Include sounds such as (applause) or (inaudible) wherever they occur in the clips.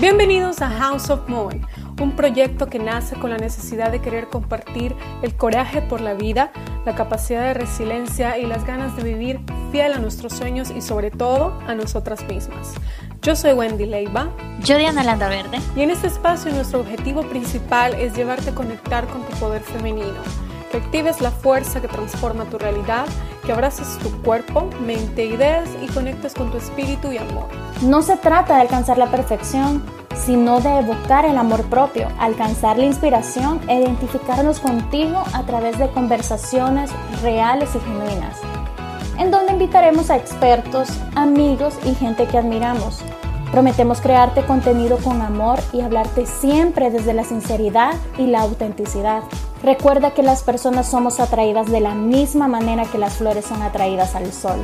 Bienvenidos a House of Moe, un proyecto que nace con la necesidad de querer compartir el coraje por la vida, la capacidad de resiliencia y las ganas de vivir fiel a nuestros sueños y sobre todo a nosotras mismas. Yo soy Wendy Leiva. Yo Diana Landa Verde. Y en este espacio nuestro objetivo principal es llevarte a conectar con tu poder femenino que la fuerza que transforma tu realidad, que abraces tu cuerpo, mente, ideas y conectes con tu espíritu y amor. No se trata de alcanzar la perfección, sino de evocar el amor propio, alcanzar la inspiración e identificarnos contigo a través de conversaciones reales y genuinas, en donde invitaremos a expertos, amigos y gente que admiramos. Prometemos crearte contenido con amor y hablarte siempre desde la sinceridad y la autenticidad. Recuerda que las personas somos atraídas de la misma manera que las flores son atraídas al sol.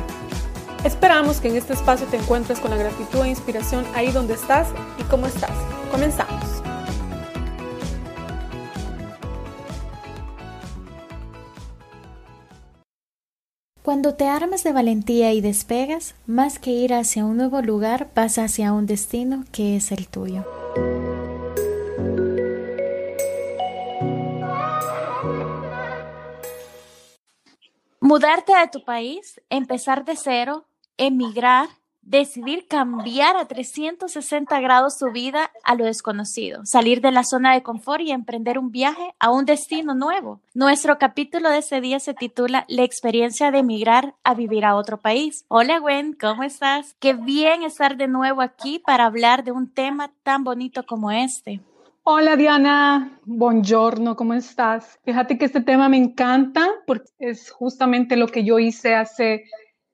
Esperamos que en este espacio te encuentres con la gratitud e inspiración ahí donde estás y cómo estás. Comenzamos. Cuando te armas de valentía y despegas, más que ir hacia un nuevo lugar, vas hacia un destino que es el tuyo. Mudarte de tu país, empezar de cero, emigrar, decidir cambiar a 360 grados tu vida a lo desconocido, salir de la zona de confort y emprender un viaje a un destino nuevo. Nuestro capítulo de ese día se titula La experiencia de emigrar a vivir a otro país. Hola Gwen, ¿cómo estás? Qué bien estar de nuevo aquí para hablar de un tema tan bonito como este. Hola Diana, buongiorno, ¿cómo estás? Fíjate que este tema me encanta porque es justamente lo que yo hice hace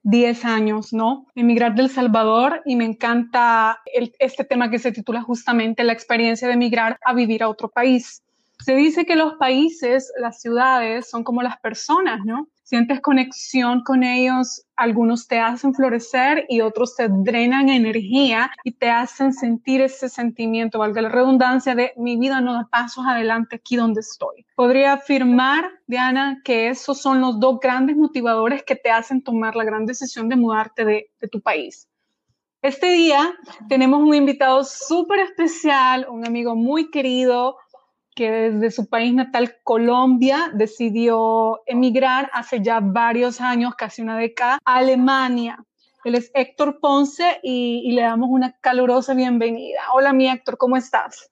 10 años, ¿no? Emigrar del Salvador y me encanta este tema que se titula justamente la experiencia de emigrar a vivir a otro país. Se dice que los países, las ciudades son como las personas, ¿no? Sientes conexión con ellos, algunos te hacen florecer y otros te drenan energía y te hacen sentir ese sentimiento, valga la redundancia, de mi vida no da pasos adelante aquí donde estoy. Podría afirmar, Diana, que esos son los dos grandes motivadores que te hacen tomar la gran decisión de mudarte de, de tu país. Este día tenemos un invitado súper especial, un amigo muy querido, que desde su país natal, Colombia, decidió emigrar hace ya varios años, casi una década, a Alemania. Él es Héctor Ponce y, le damos una calurosa bienvenida. Hola, mi Héctor, ¿cómo estás?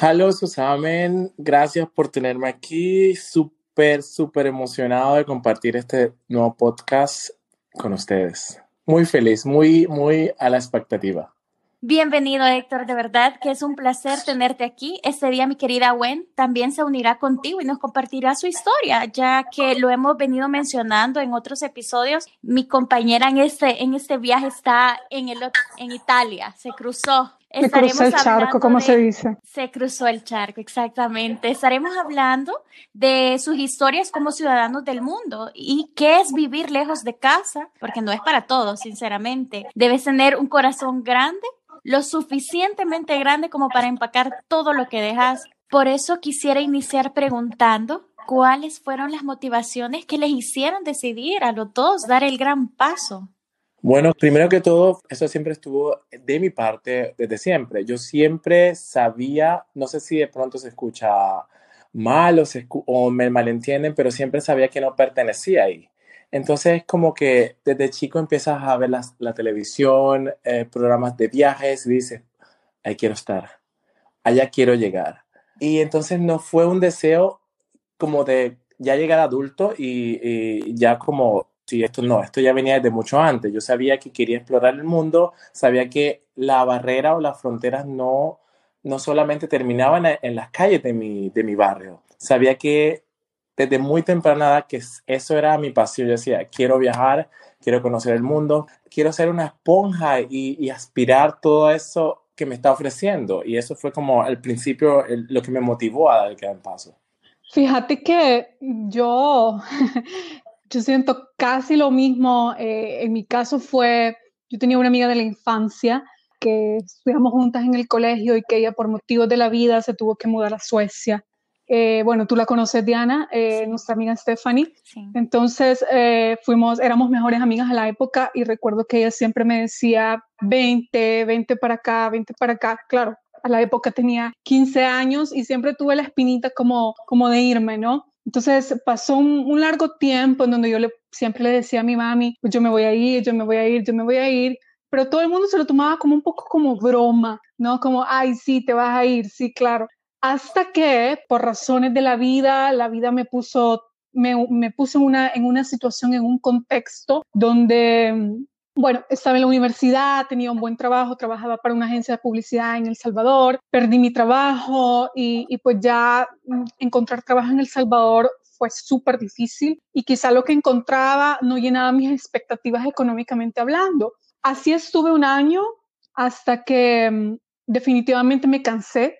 Hola, Susamen. Gracias por tenerme aquí. Súper, súper emocionado de compartir este nuevo podcast con ustedes. Muy feliz, muy, muy a la expectativa. Bienvenido, Héctor, de verdad que es un placer tenerte aquí. Este día mi querida Gwen también se unirá contigo y nos compartirá su historia, ya que lo hemos venido mencionando en otros episodios. Mi compañera en este, en este viaje está en, el, en Italia, se cruzó. Se cruzó el charco, ¿cómo se dice? Se cruzó el charco, exactamente. Estaremos hablando de sus historias como ciudadanos del mundo y qué es vivir lejos de casa, porque no es para todos, sinceramente. Debes tener un corazón grande lo suficientemente grande como para empacar todo lo que dejas. Por eso quisiera iniciar preguntando cuáles fueron las motivaciones que les hicieron decidir a los dos dar el gran paso. Bueno, primero que todo, eso siempre estuvo de mi parte desde siempre. Yo siempre sabía, no sé si de pronto se escucha mal o, o me malentienden, pero siempre sabía que no pertenecía ahí. Entonces, como que desde chico empiezas a ver la, televisión, eh, programas de viajes y dices, ahí quiero estar, allá quiero llegar. Y entonces no fue un deseo como de ya llegar adulto y, ya como, sí, esto no, esto ya venía desde mucho antes. Yo sabía que quería explorar el mundo, sabía que la barrera o las fronteras no, no solamente terminaban en, las calles de mi, de mi barrio. Sabía que desde muy temprana edad que eso era mi pasión. Yo decía, quiero viajar, quiero conocer el mundo, quiero ser una esponja y, aspirar todo eso que me está ofreciendo. Y eso fue como al principio lo que me motivó a dar el gran paso. Fíjate que yo, (laughs) yo siento casi lo mismo. Eh, en mi caso fue, yo tenía una amiga de la infancia que estudiamos juntas en el colegio y que ella por motivos de la vida se tuvo que mudar a Suecia. Eh, bueno, tú la conoces, Diana, eh, nuestra amiga Stephanie. Entonces, eh, fuimos, éramos mejores amigas a la época y recuerdo que ella siempre me decía, 20, 20 para acá, 20 para acá. Claro, a la época tenía 15 años y siempre tuve la espinita como, como de irme, ¿no? Entonces pasó un, largo tiempo en donde yo le, siempre le decía a mi mami, pues yo me voy a ir, yo me voy a ir, yo me voy a ir, pero todo el mundo se lo tomaba como un poco como broma, ¿no? Como, ay, sí, te vas a ir, sí, claro. Hasta que, por razones de la vida, la vida me puso, me, puso en una, en una situación, en un contexto donde bueno, estaba en la universidad, tenía un buen trabajo, trabajaba para una agencia de publicidad en El Salvador, perdí mi trabajo y, y pues ya mm, encontrar trabajo en El Salvador fue súper difícil y quizá lo que encontraba no llenaba mis expectativas económicamente hablando. Así estuve un año hasta que mm, definitivamente me cansé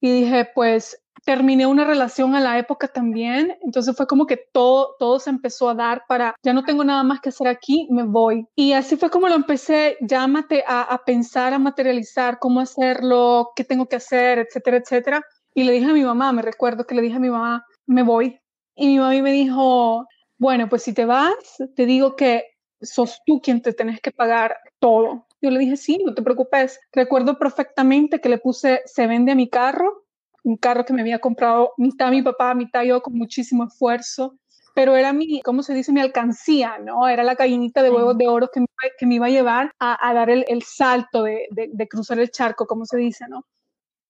y dije, pues terminé una relación a la época también, entonces fue como que todo, todo se empezó a dar para, ya no tengo nada más que hacer aquí, me voy. Y así fue como lo empecé ya a, a pensar, a materializar cómo hacerlo, qué tengo que hacer, etcétera, etcétera. Y le dije a mi mamá, me recuerdo que le dije a mi mamá, me voy. Y mi mamá me dijo, bueno, pues si te vas, te digo que sos tú quien te tenés que pagar todo. Yo le dije, sí, no te preocupes. Recuerdo perfectamente que le puse, se vende a mi carro un carro que me había comprado mitad mi papá, mitad yo con muchísimo esfuerzo, pero era mi, ¿cómo se dice? Mi alcancía, ¿no? Era la gallinita de huevos de oro que me, que me iba a llevar a, dar el, el salto de, de, cruzar el charco, como se dice, ¿no?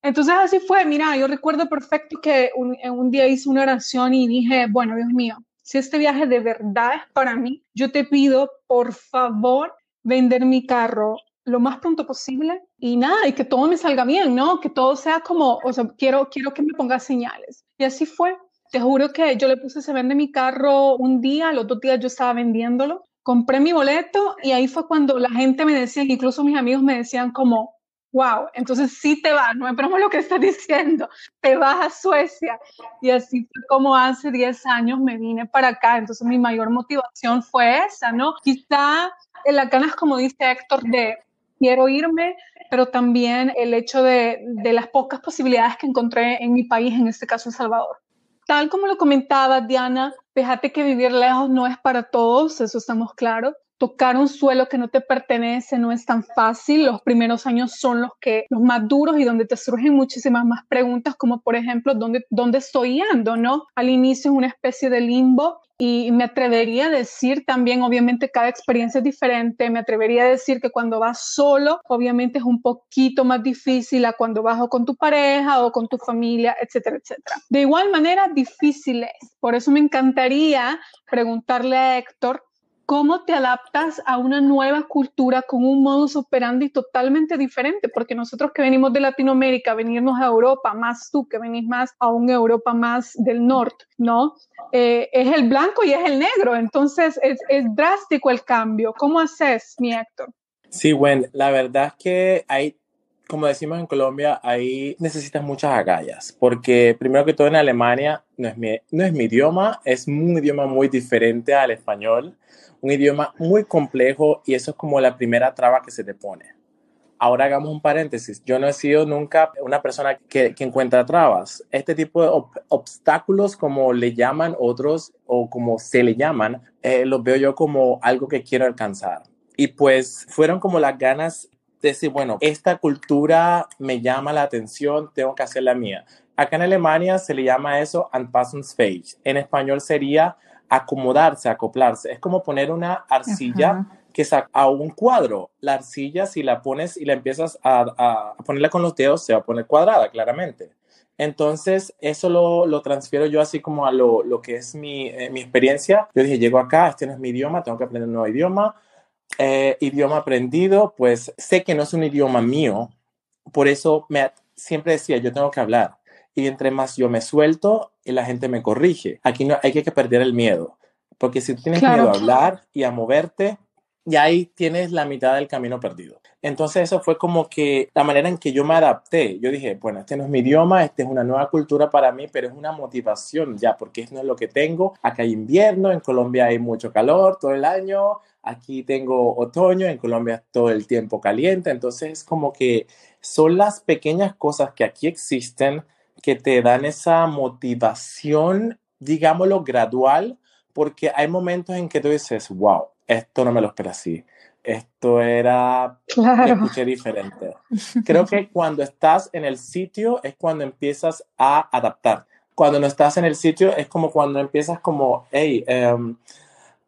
Entonces así fue, mira, yo recuerdo perfecto que un, un día hice una oración y dije, bueno, Dios mío, si este viaje de verdad es para mí, yo te pido, por favor, vender mi carro lo más pronto posible y nada, y que todo me salga bien, ¿no? Que todo sea como, o sea, quiero, quiero que me ponga señales. Y así fue. Te juro que yo le puse se vende mi carro un día, los dos días yo estaba vendiéndolo, compré mi boleto y ahí fue cuando la gente me decía, incluso mis amigos me decían como, wow, entonces sí te vas, no es broma lo que estás diciendo, te vas a Suecia. Y así fue como hace 10 años me vine para acá, entonces mi mayor motivación fue esa, ¿no? Quizá en la ganas, como dice Héctor, de quiero irme, pero también el hecho de, de, las pocas posibilidades que encontré en mi país, en este caso El Salvador. Tal como lo comentaba Diana, fíjate que vivir lejos no es para todos, eso estamos claros. Tocar un suelo que no te pertenece no es tan fácil. Los primeros años son los que los más duros y donde te surgen muchísimas más preguntas, como por ejemplo, ¿dónde, dónde estoy yendo? ¿No? Al inicio es una especie de limbo y me atrevería a decir también, obviamente cada experiencia es diferente, me atrevería a decir que cuando vas solo, obviamente es un poquito más difícil a cuando vas con tu pareja o con tu familia, etcétera, etcétera. De igual manera, difícil es. Por eso me encantaría preguntarle a Héctor cómo te adaptas a una nueva cultura con un modus operandi totalmente diferente, porque nosotros que venimos de Latinoamérica, venirnos a Europa, más tú que venís más a una Europa más del norte, ¿no? Eh, es el blanco y es el negro, entonces es, es drástico el cambio. ¿Cómo haces, mi Héctor? Sí, bueno, la verdad es que hay como decimos en Colombia, ahí necesitas muchas agallas, porque primero que todo en Alemania no es mi, no es mi idioma, es un idioma muy diferente al español un idioma muy complejo y eso es como la primera traba que se te pone. Ahora hagamos un paréntesis. Yo no he sido nunca una persona que, que encuentra trabas. Este tipo de obstáculos, como le llaman otros o como se le llaman, eh, los veo yo como algo que quiero alcanzar. Y pues fueron como las ganas decir, bueno, esta cultura me llama la atención, tengo que hacer la mía. Acá en Alemania se le llama eso Anpassungsfähig. En español sería acomodarse, acoplarse. Es como poner una arcilla que saca a un cuadro. La arcilla, si la pones y la empiezas a, ponerla con los dedos, se va a poner cuadrada, claramente. Entonces, eso lo, lo transfiero yo así como a lo, lo que es mi, eh, mi, experiencia. Yo dije, llego acá, este no es mi idioma, tengo que aprender un nuevo idioma. Eh, idioma aprendido, pues sé que no es un idioma mío, por eso me, siempre decía, yo tengo que hablar y entre más yo me suelto y la gente me corrige. Aquí no hay que perder el miedo, porque si tú tienes miedo a hablar y a moverte, y ahí tienes la mitad del camino perdido. Entonces eso fue como que la manera en que yo me adapté. Yo dije, bueno, este no es mi idioma, este es una nueva cultura para mí, pero es una motivación ya, porque esto no es lo que tengo. Acá hay invierno, en Colombia hay mucho calor todo el año, aquí tengo otoño, en Colombia todo el tiempo caliente. Entonces es como que son las pequeñas cosas que aquí existen que te dan esa motivación, digámoslo, gradual, porque hay momentos en que tú dices, wow, esto no me lo esperé así. esto era, claro. escuché diferente. Creo que cuando estás en el sitio es cuando empiezas a adaptar. Cuando no estás en el sitio es como cuando empiezas como, hey, um,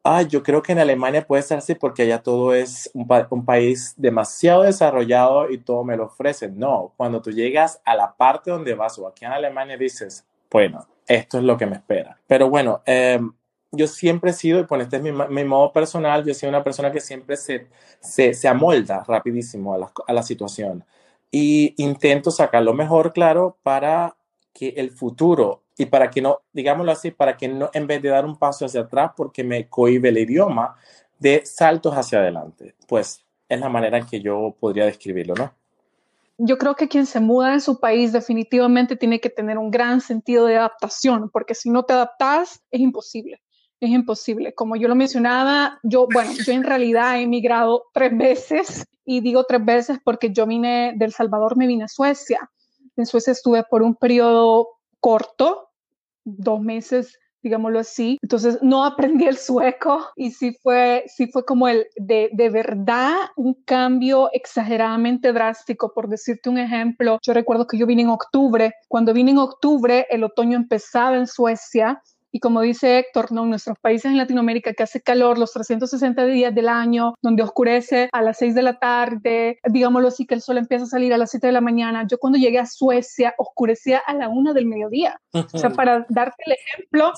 ah, yo creo que en Alemania puede ser así porque allá todo es un, un, país demasiado desarrollado y todo me lo ofrecen. No, cuando tú llegas a la parte donde vas o aquí en Alemania dices, bueno, esto es lo que me espera. Pero bueno, eh, yo siempre he sido, y por este es mi, mi, modo personal, yo soy una persona que siempre se, se, se amolda rapidísimo a la, a la situación y intento sacar lo mejor, claro, para que el futuro y para que no, digámoslo así, para que no, en vez de dar un paso hacia atrás porque me cohibe el idioma, de saltos hacia adelante. Pues es la manera en que yo podría describirlo, ¿no? yo creo que quien se muda en su país definitivamente tiene que tener un gran sentido de adaptación, porque si no te adaptas es imposible. Es imposible. Como yo lo mencionaba, yo, bueno, yo en realidad he emigrado tres veces y digo tres veces porque yo vine del Salvador, me vine a Suecia. En Suecia estuve por un periodo corto, dos meses digámoslo así. Entonces no aprendí el sueco y sí fue, sí fue como el de, de verdad un cambio exageradamente drástico. Por decirte un ejemplo, yo recuerdo que yo vine en octubre. Cuando vine en octubre, el otoño empezaba en Suecia y como dice Héctor, ¿no? en nuestros países en Latinoamérica que hace calor los 360 días del año, donde oscurece a las 6 de la tarde, digámoslo así, que el sol empieza a salir a las 7 de la mañana. Yo cuando llegué a Suecia oscurecía a la 1 del mediodía. O sea, para (laughs) darte el ejemplo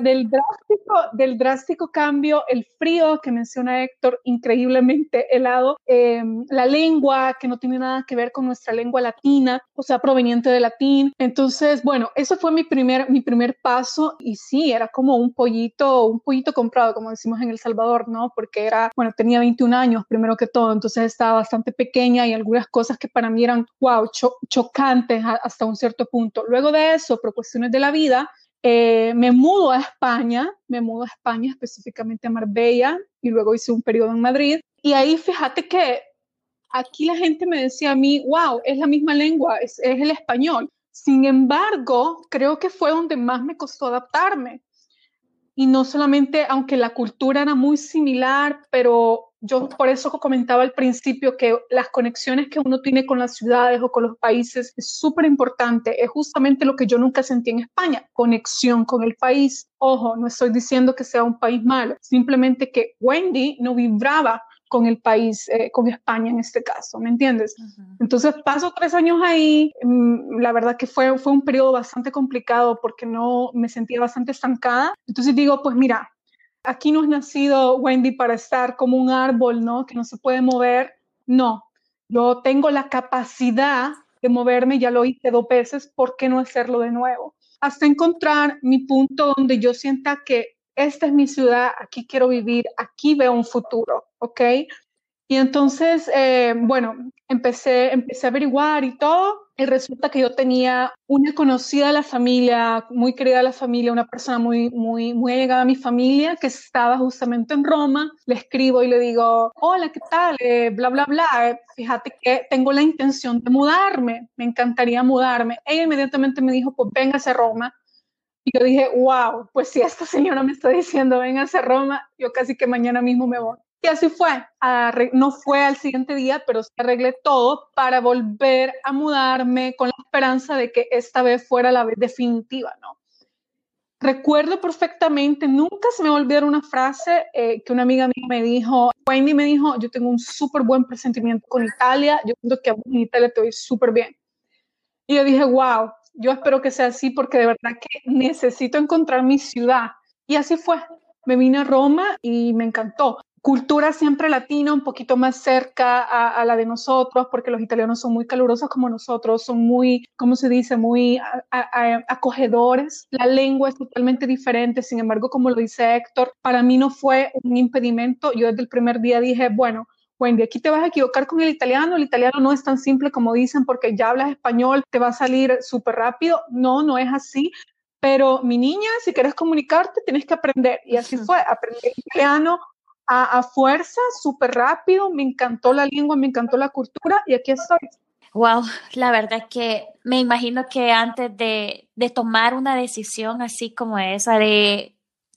del, drástico, del drástico cambio, el frío que menciona Héctor, increíblemente helado, em, la lengua que no tiene nada que ver con nuestra lengua latina, o sea, proveniente de latín. Entonces, bueno, eso fue mi primer, mi primer paso y sí, era como un pollito, un pollito comprado, como decimos en El Salvador, ¿no? Porque era, bueno, tenía 21 años primero que todo, entonces estaba bastante pequeña y algunas cosas que para mí eran, wow, chocantes hasta un cierto punto. Luego de eso, por cuestiones de la vida, eh, me mudo a España, me mudo a España, específicamente a Marbella, y luego hice un periodo en Madrid. Y ahí fíjate que aquí la gente me decía a mí, wow, es la misma lengua, es, es el español. Sin embargo, creo que fue donde más me costó adaptarme. Y no solamente, aunque la cultura era muy similar, pero yo por eso comentaba al principio que las conexiones que uno tiene con las ciudades o con los países es súper importante. Es justamente lo que yo nunca sentí en España, conexión con el país. Ojo, no estoy diciendo que sea un país malo, simplemente que Wendy no vibraba con el país, eh, con España en este caso, ¿me entiendes? Entonces paso tres años ahí, mm, la verdad que fue, fue un periodo bastante complicado porque no me sentía bastante estancada. Entonces digo, pues mira, aquí no has nacido Wendy para estar como un árbol, ¿no? Que no se puede mover. No, yo tengo la capacidad de moverme, ya lo hice dos veces, ¿por qué no hacerlo de nuevo? Hasta encontrar mi punto donde yo sienta que esta es mi ciudad, aquí quiero vivir, aquí veo un futuro, ¿ok? Y entonces, eh, bueno, empecé, empecé a averiguar y todo, y resulta que yo tenía una conocida de la familia, muy querida de la familia, una persona muy, muy, muy allegada a mi familia, que estaba justamente en Roma. Le escribo y le digo, hola, ¿qué tal? Eh, bla, bla, bla. Eh, fíjate que tengo la intención de mudarme, me encantaría mudarme. Ella inmediatamente me dijo, pues véngase a Roma. Y yo dije, wow, pues si esta señora me está diciendo, véngase a Roma, yo casi que mañana mismo me voy. Y así fue. No fue al siguiente día, pero se arreglé todo para volver a mudarme con la esperanza de que esta vez fuera la vez definitiva, ¿no? Recuerdo perfectamente, nunca se me va a olvidar una frase eh, que una amiga mía me dijo, Wendy me dijo, yo tengo un súper buen presentimiento con Italia, yo siento que en Italia te voy súper bien. Y yo dije, wow, yo espero que sea así porque de verdad que necesito encontrar mi ciudad. Y así fue. Me vine a Roma y me encantó. Cultura siempre latina, un poquito más cerca a, la de nosotros, porque los italianos son muy calurosos como nosotros, son muy, ¿cómo se dice?, muy acogedores. La lengua es totalmente diferente, sin embargo, como lo dice Héctor, para mí no fue un impedimento. Yo desde el primer día dije, bueno, Wendy, aquí te vas a equivocar con el italiano, el italiano no es tan simple como dicen porque ya hablas español, te va a salir súper rápido. No, no es así. Pero mi niña, si quieres comunicarte, tienes que aprender. Y así fue, aprendí italiano a, fuerza, súper rápido, me encantó la lengua, me encantó la cultura y aquí estoy. Wow, la verdad es que me imagino que antes de, de tomar una decisión así como esa, de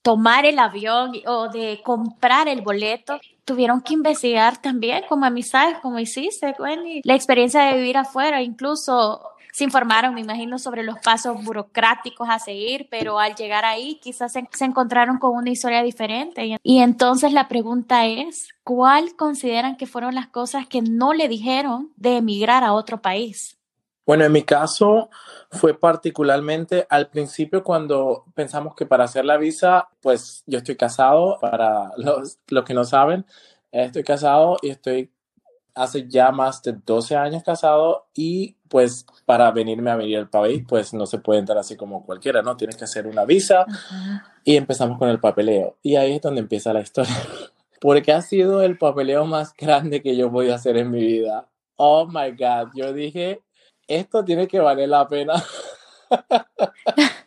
tomar el avión o de comprar el boleto, tuvieron que investigar también como amistades, como hiciste, Wendy, la experiencia de vivir afuera, incluso se informaron, me imagino, sobre los pasos burocráticos a seguir, pero al llegar ahí quizás se, se encontraron con una historia diferente. Y, y, entonces la pregunta es, ¿cuál consideran que fueron las cosas que no le dijeron de emigrar a otro país? Bueno, en mi caso fue particularmente al principio cuando pensamos que para hacer la visa, pues yo estoy casado, para los, los que no saben, estoy casado y estoy hace ya más de 12 años casado y pues para venirme a venir al país, pues no se puede entrar así como cualquiera, ¿no? Tienes que hacer una visa y empezamos con el papeleo. Y ahí es donde empieza la historia. (laughs) Porque ha sido el papeleo más grande que yo voy a hacer en mi vida. Oh my God, yo dije, esto tiene que valer la pena. (laughs)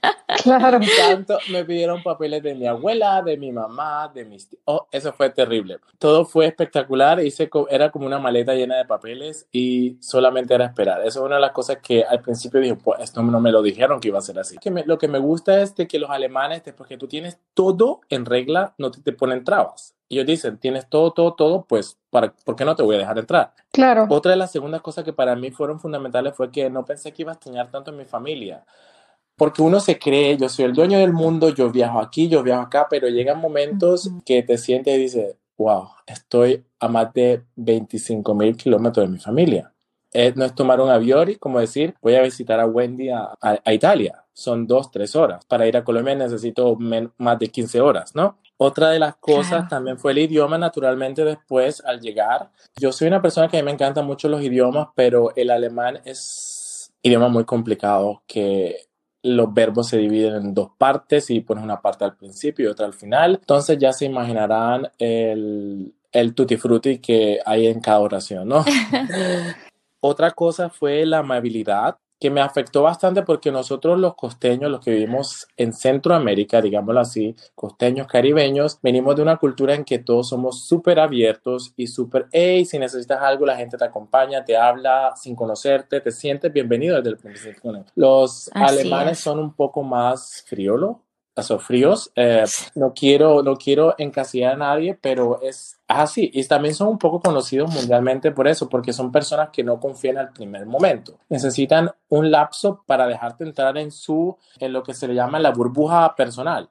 Claro. Tanto me pidieron papeles de mi abuela, de mi mamá, de mis tíos. Oh, eso fue terrible. Todo fue espectacular. Hice, era como una maleta llena de papeles y solamente era esperar. Eso es una de las cosas que al principio dije, pues esto no me lo dijeron que iba a ser así. Que me, lo que me gusta es de que los alemanes, después que tú tienes todo en regla, no te, te ponen trabas. Ellos dicen, tienes todo, todo, todo, pues, para, ¿por qué no te voy a dejar entrar? Claro. Otra de las segundas cosas que para mí fueron fundamentales fue que no pensé que iba a extrañar tanto a mi familia porque uno se cree, yo soy el dueño del mundo, yo viajo aquí, yo viajo acá, pero llegan momentos que te sientes y dices, wow, estoy a más de 25 mil kilómetros de mi familia. Eh, no es tomar un avión y como decir, voy a visitar a Wendy a, a, a Italia. Son dos, tres horas. Para ir a Colombia necesito más de 15 horas, ¿no? Otra de las cosas también fue el idioma, naturalmente después al llegar. Yo soy una persona que a mí me encantan mucho los idiomas, pero el alemán es idioma muy complicado que los verbos se dividen en dos partes y pones una parte al principio y otra al final. Entonces ya se imaginarán el, el tutti frutti que hay en cada oración, ¿no? (laughs) otra cosa fue la amabilidad que me afectó bastante porque nosotros los costeños, los que vivimos en Centroamérica, digámoslo así, costeños, caribeños, venimos de una cultura en que todos somos súper abiertos y súper, hey, si necesitas algo, la gente te acompaña, te habla sin conocerte, te sientes bienvenido desde el principio. Los así alemanes es. son un poco más friolo, son fríos. Eh, no, quiero, no quiero encasillar a nadie, pero es así. Y también son un poco conocidos mundialmente por eso, porque son personas que no confían al primer momento. Necesitan un lapso para dejarte entrar en su, en lo que se le llama la burbuja personal.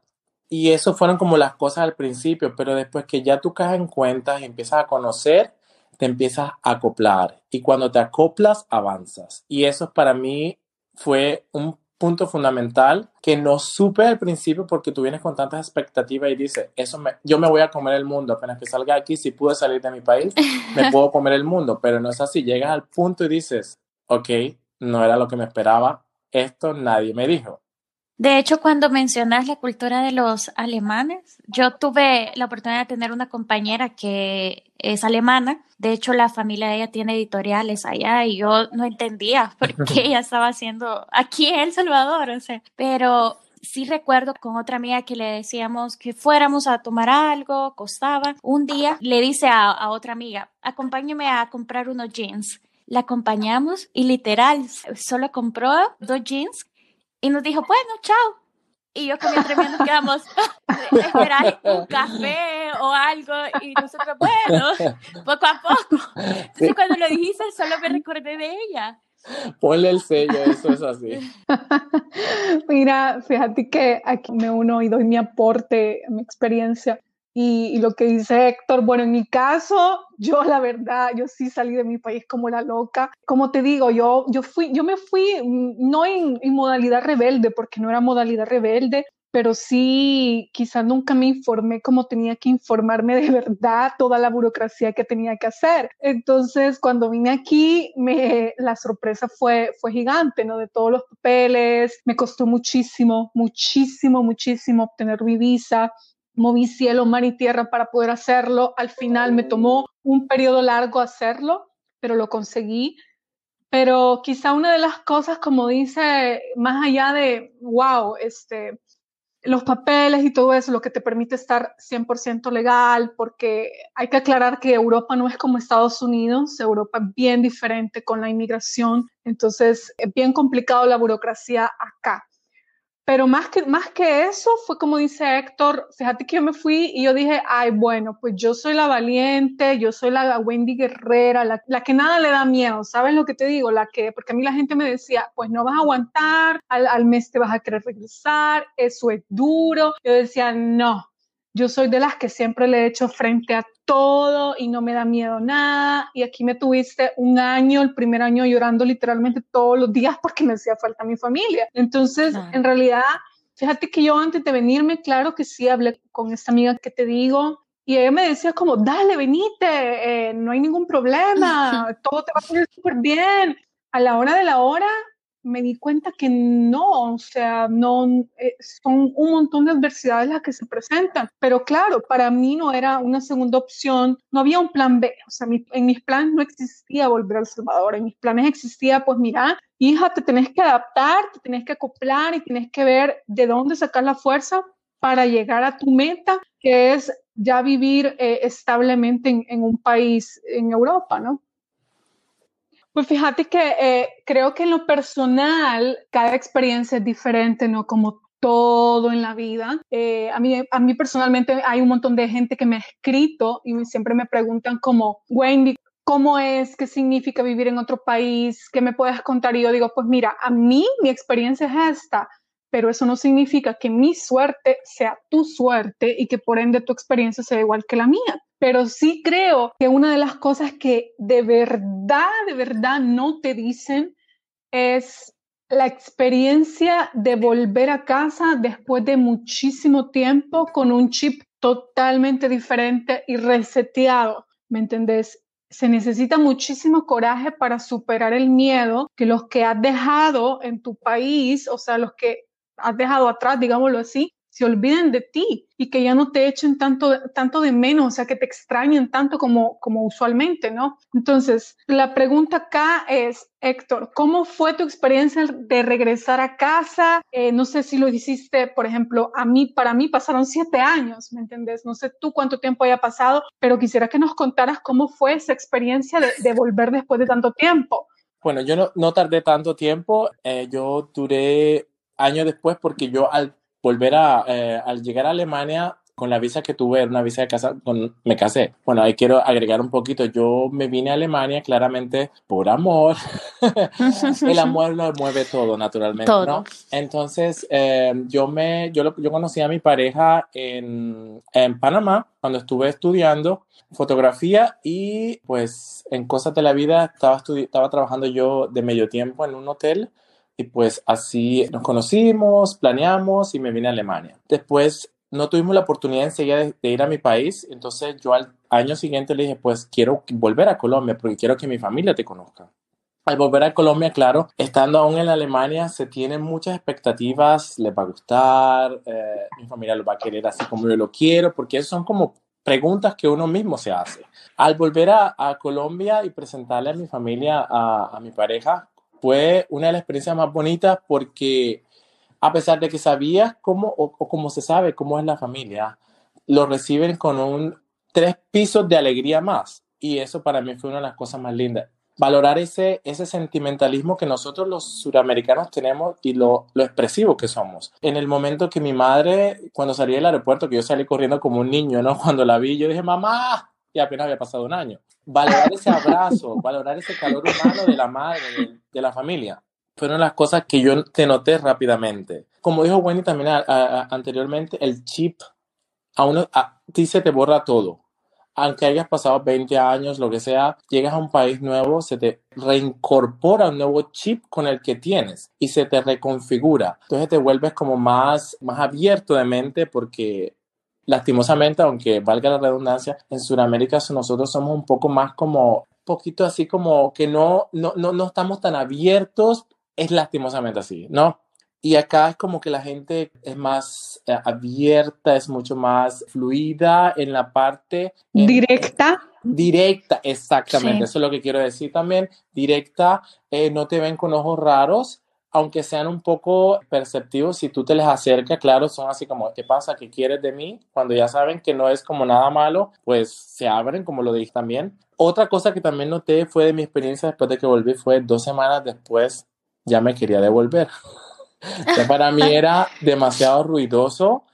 Y eso fueron como las cosas al principio, pero después que ya tú caes en cuenta y empiezas a conocer, te empiezas a acoplar. Y cuando te acoplas, avanzas. Y eso para mí fue un punto fundamental que no supe al principio porque tú vienes con tantas expectativas y dices, eso me, yo me voy a comer el mundo. Apenas que salga aquí, si pude salir de mi país, me (laughs) puedo comer el mundo, pero no es así, llegas al punto y dices, ok, no era lo que me esperaba, esto nadie me dijo. De hecho, cuando mencionas la cultura de los alemanes, yo tuve la oportunidad de tener una compañera que es alemana. De hecho, la familia de ella tiene editoriales allá y yo no entendía (laughs) por qué (laughs) ella estaba haciendo aquí en El Salvador, o sea, pero sí recuerdo con otra amiga que le decíamos que fuéramos a tomar algo, costaba. Un día le dice a, a otra amiga, acompáñame a comprar unos jeans. La acompañamos y literal, solo compró dos jeans y nos dijo, bueno, chao. Y yo con mi entre nos quedamos (laughs) esperar un café o algo y nosotros, bueno, poco a poco. Entonces sí. cuando lo dijiste solo me recordé de ella. Ponle el sello, eso es así. (laughs) Mira, fíjate que aquí me uno y doy mi aporte, mi experiencia. Y, lo que dice Héctor, bueno, en mi caso, yo la verdad, yo sí salí de mi país como la loca. Como te digo, yo, yo, fui, yo me fui mm, no en, en modalidad rebelde, porque no era modalidad rebelde, pero sí, quizás nunca me informé como tenía que informarme de verdad toda la burocracia que tenía que hacer. Entonces, cuando vine aquí, me, la sorpresa fue, fue gigante, ¿no? De todos los papeles, me costó muchísimo, muchísimo, muchísimo obtener mi visa moví cielo, mar y tierra para poder hacerlo. Al final me tomó un periodo largo hacerlo, pero lo conseguí. Pero quizá una de las cosas, como dice, más allá de, wow, este, los papeles y todo eso, lo que te permite estar 100% legal, porque hay que aclarar que Europa no es como Estados Unidos, Europa es bien diferente con la inmigración, entonces es bien complicado la burocracia acá. Pero más que, más que eso, fue como dice Héctor, fíjate que yo me fui y yo dije, ay, bueno, pues yo soy la valiente, yo soy la Wendy guerrera, la, la que nada le da miedo, ¿sabes lo que te digo? La que, porque a mí la gente me decía, pues no vas a aguantar, al, al mes te vas a querer regresar, eso es duro. Yo decía, no, yo soy de las que siempre le he hecho frente a todo y no me da miedo nada. Y aquí me tuviste un año, el primer año llorando literalmente todos los días porque me hacía falta mi familia. Entonces, en realidad, fíjate que yo antes de venirme, claro que sí, hablé con esta amiga que te digo. Y ella me decía como, dale, venite, eh, no hay ningún problema, (laughs) todo te va a salir súper bien. A la hora de la hora, me di cuenta que no, o sea, no, eh, son un montón de adversidades las que se presentan. Pero claro, para mí no era una segunda opción, no había un plan B, o sea, en mis planes no existía volver al Salvador, en mis planes existía, pues mira, hija, te tenés que adaptar, te tenés que acoplar y tenés que ver de dónde sacar la fuerza para llegar a tu meta, que es ya vivir eh, establemente en, en un país en Europa, ¿no? Pues fíjate que eh, creo que en lo personal cada experiencia es diferente, ¿no? Como todo en la vida. Eh, a, mí, a mí personalmente hay un montón de gente que me ha escrito y siempre me preguntan como, Wendy, ¿cómo es? ¿Qué significa vivir en otro país? ¿Qué me puedes contar? Y yo digo, pues mira, a mí mi experiencia es esta, pero eso no significa que mi suerte sea tu suerte y que por ende tu experiencia sea igual que la mía pero sí creo que una de las cosas que de verdad, de verdad no te dicen es la experiencia de volver a casa después de muchísimo tiempo con un chip totalmente diferente y reseteado, ¿me entendés? Se necesita muchísimo coraje para superar el miedo que los que has dejado en tu país, o sea, los que has dejado atrás, digámoslo así, se olviden de ti y que ya no te echen tanto, tanto de menos, o sea, que te extrañen tanto como, como usualmente, ¿no? Entonces, la pregunta acá es, Héctor, ¿cómo fue tu experiencia de regresar a casa? Eh, no sé si lo hiciste, por ejemplo, a mí, para mí pasaron siete años, ¿me entendés? No sé tú cuánto tiempo haya pasado, pero quisiera que nos contaras cómo fue esa experiencia de, volver después de tanto tiempo. Bueno, yo no, no tardé tanto tiempo, eh, yo duré años después porque yo al volver a, eh, al llegar a Alemania con la visa que tuve, era una visa de casa, con, me casé. Bueno, ahí quiero agregar un poquito. Yo me vine a Alemania claramente por amor. (laughs) El amor lo mueve todo, naturalmente, ¿no? Entonces, eh, yo, me, yo, yo conocí a mi pareja en, en Panamá cuando estuve estudiando fotografía y pues en cosas de la vida estaba, estaba trabajando yo de medio tiempo en un hotel y pues así nos conocimos, planeamos y me vine a Alemania. Después no tuvimos la oportunidad enseguida de, ir a mi país, entonces yo al año siguiente le dije, pues quiero volver a Colombia porque quiero que mi familia te conozca. Al volver a Colombia, claro, estando aún en Alemania, se tienen muchas expectativas, les va a gustar, eh, mi familia lo va a querer así como yo lo quiero, porque son como preguntas que uno mismo se hace. Al volver a, Colombia y presentarle a mi familia, a mi pareja, fue una de las experiencias más bonitas porque a pesar de que sabías cómo o, o como se sabe cómo es la familia, lo reciben con un tres pisos de alegría más. Y eso para mí fue una de las cosas más lindas. Valorar ese, ese sentimentalismo que nosotros los suramericanos tenemos y lo, lo expresivo que somos. En el momento que mi madre, cuando salí del aeropuerto, que yo salí corriendo como un niño, ¿no? (laughs) Cuando la vi, yo dije, mamá, y apenas había pasado un año. Valorar ese abrazo, (laughs) valorar ese calor humano de la madre, de, de la familia, fueron las cosas que yo te noté rápidamente. Como dijo Wendy también a, a, anteriormente, el chip a uno a ti se te borra todo. Aunque hayas pasado 20 años, lo que sea, llegas a un país nuevo, se te reincorpora un nuevo chip con el que tienes y se te reconfigura. Entonces te vuelves como más, más abierto de mente porque lastimosamente, aunque valga la redundancia, en Sudamérica nosotros somos un poco más como, poquito así como que no, no, no, no estamos tan abiertos, es lastimosamente así, ¿no? Y acá es como que la gente es más eh, abierta, es mucho más fluida en la parte... En, directa. directa, exactamente. Sí. Eso es lo que quiero decir también. Directa, eh, no te ven con ojos raros, aunque sean un poco perceptivos, si tú te les acercas, claro, son así como, ¿qué pasa? ¿Qué quieres de mí? Cuando ya saben que no es como nada malo, pues se abren, como lo dije también. Otra cosa que también noté fue de mi experiencia después de que volví, fue dos semanas después, ya me quería devolver. (laughs) para mí era demasiado ruidoso,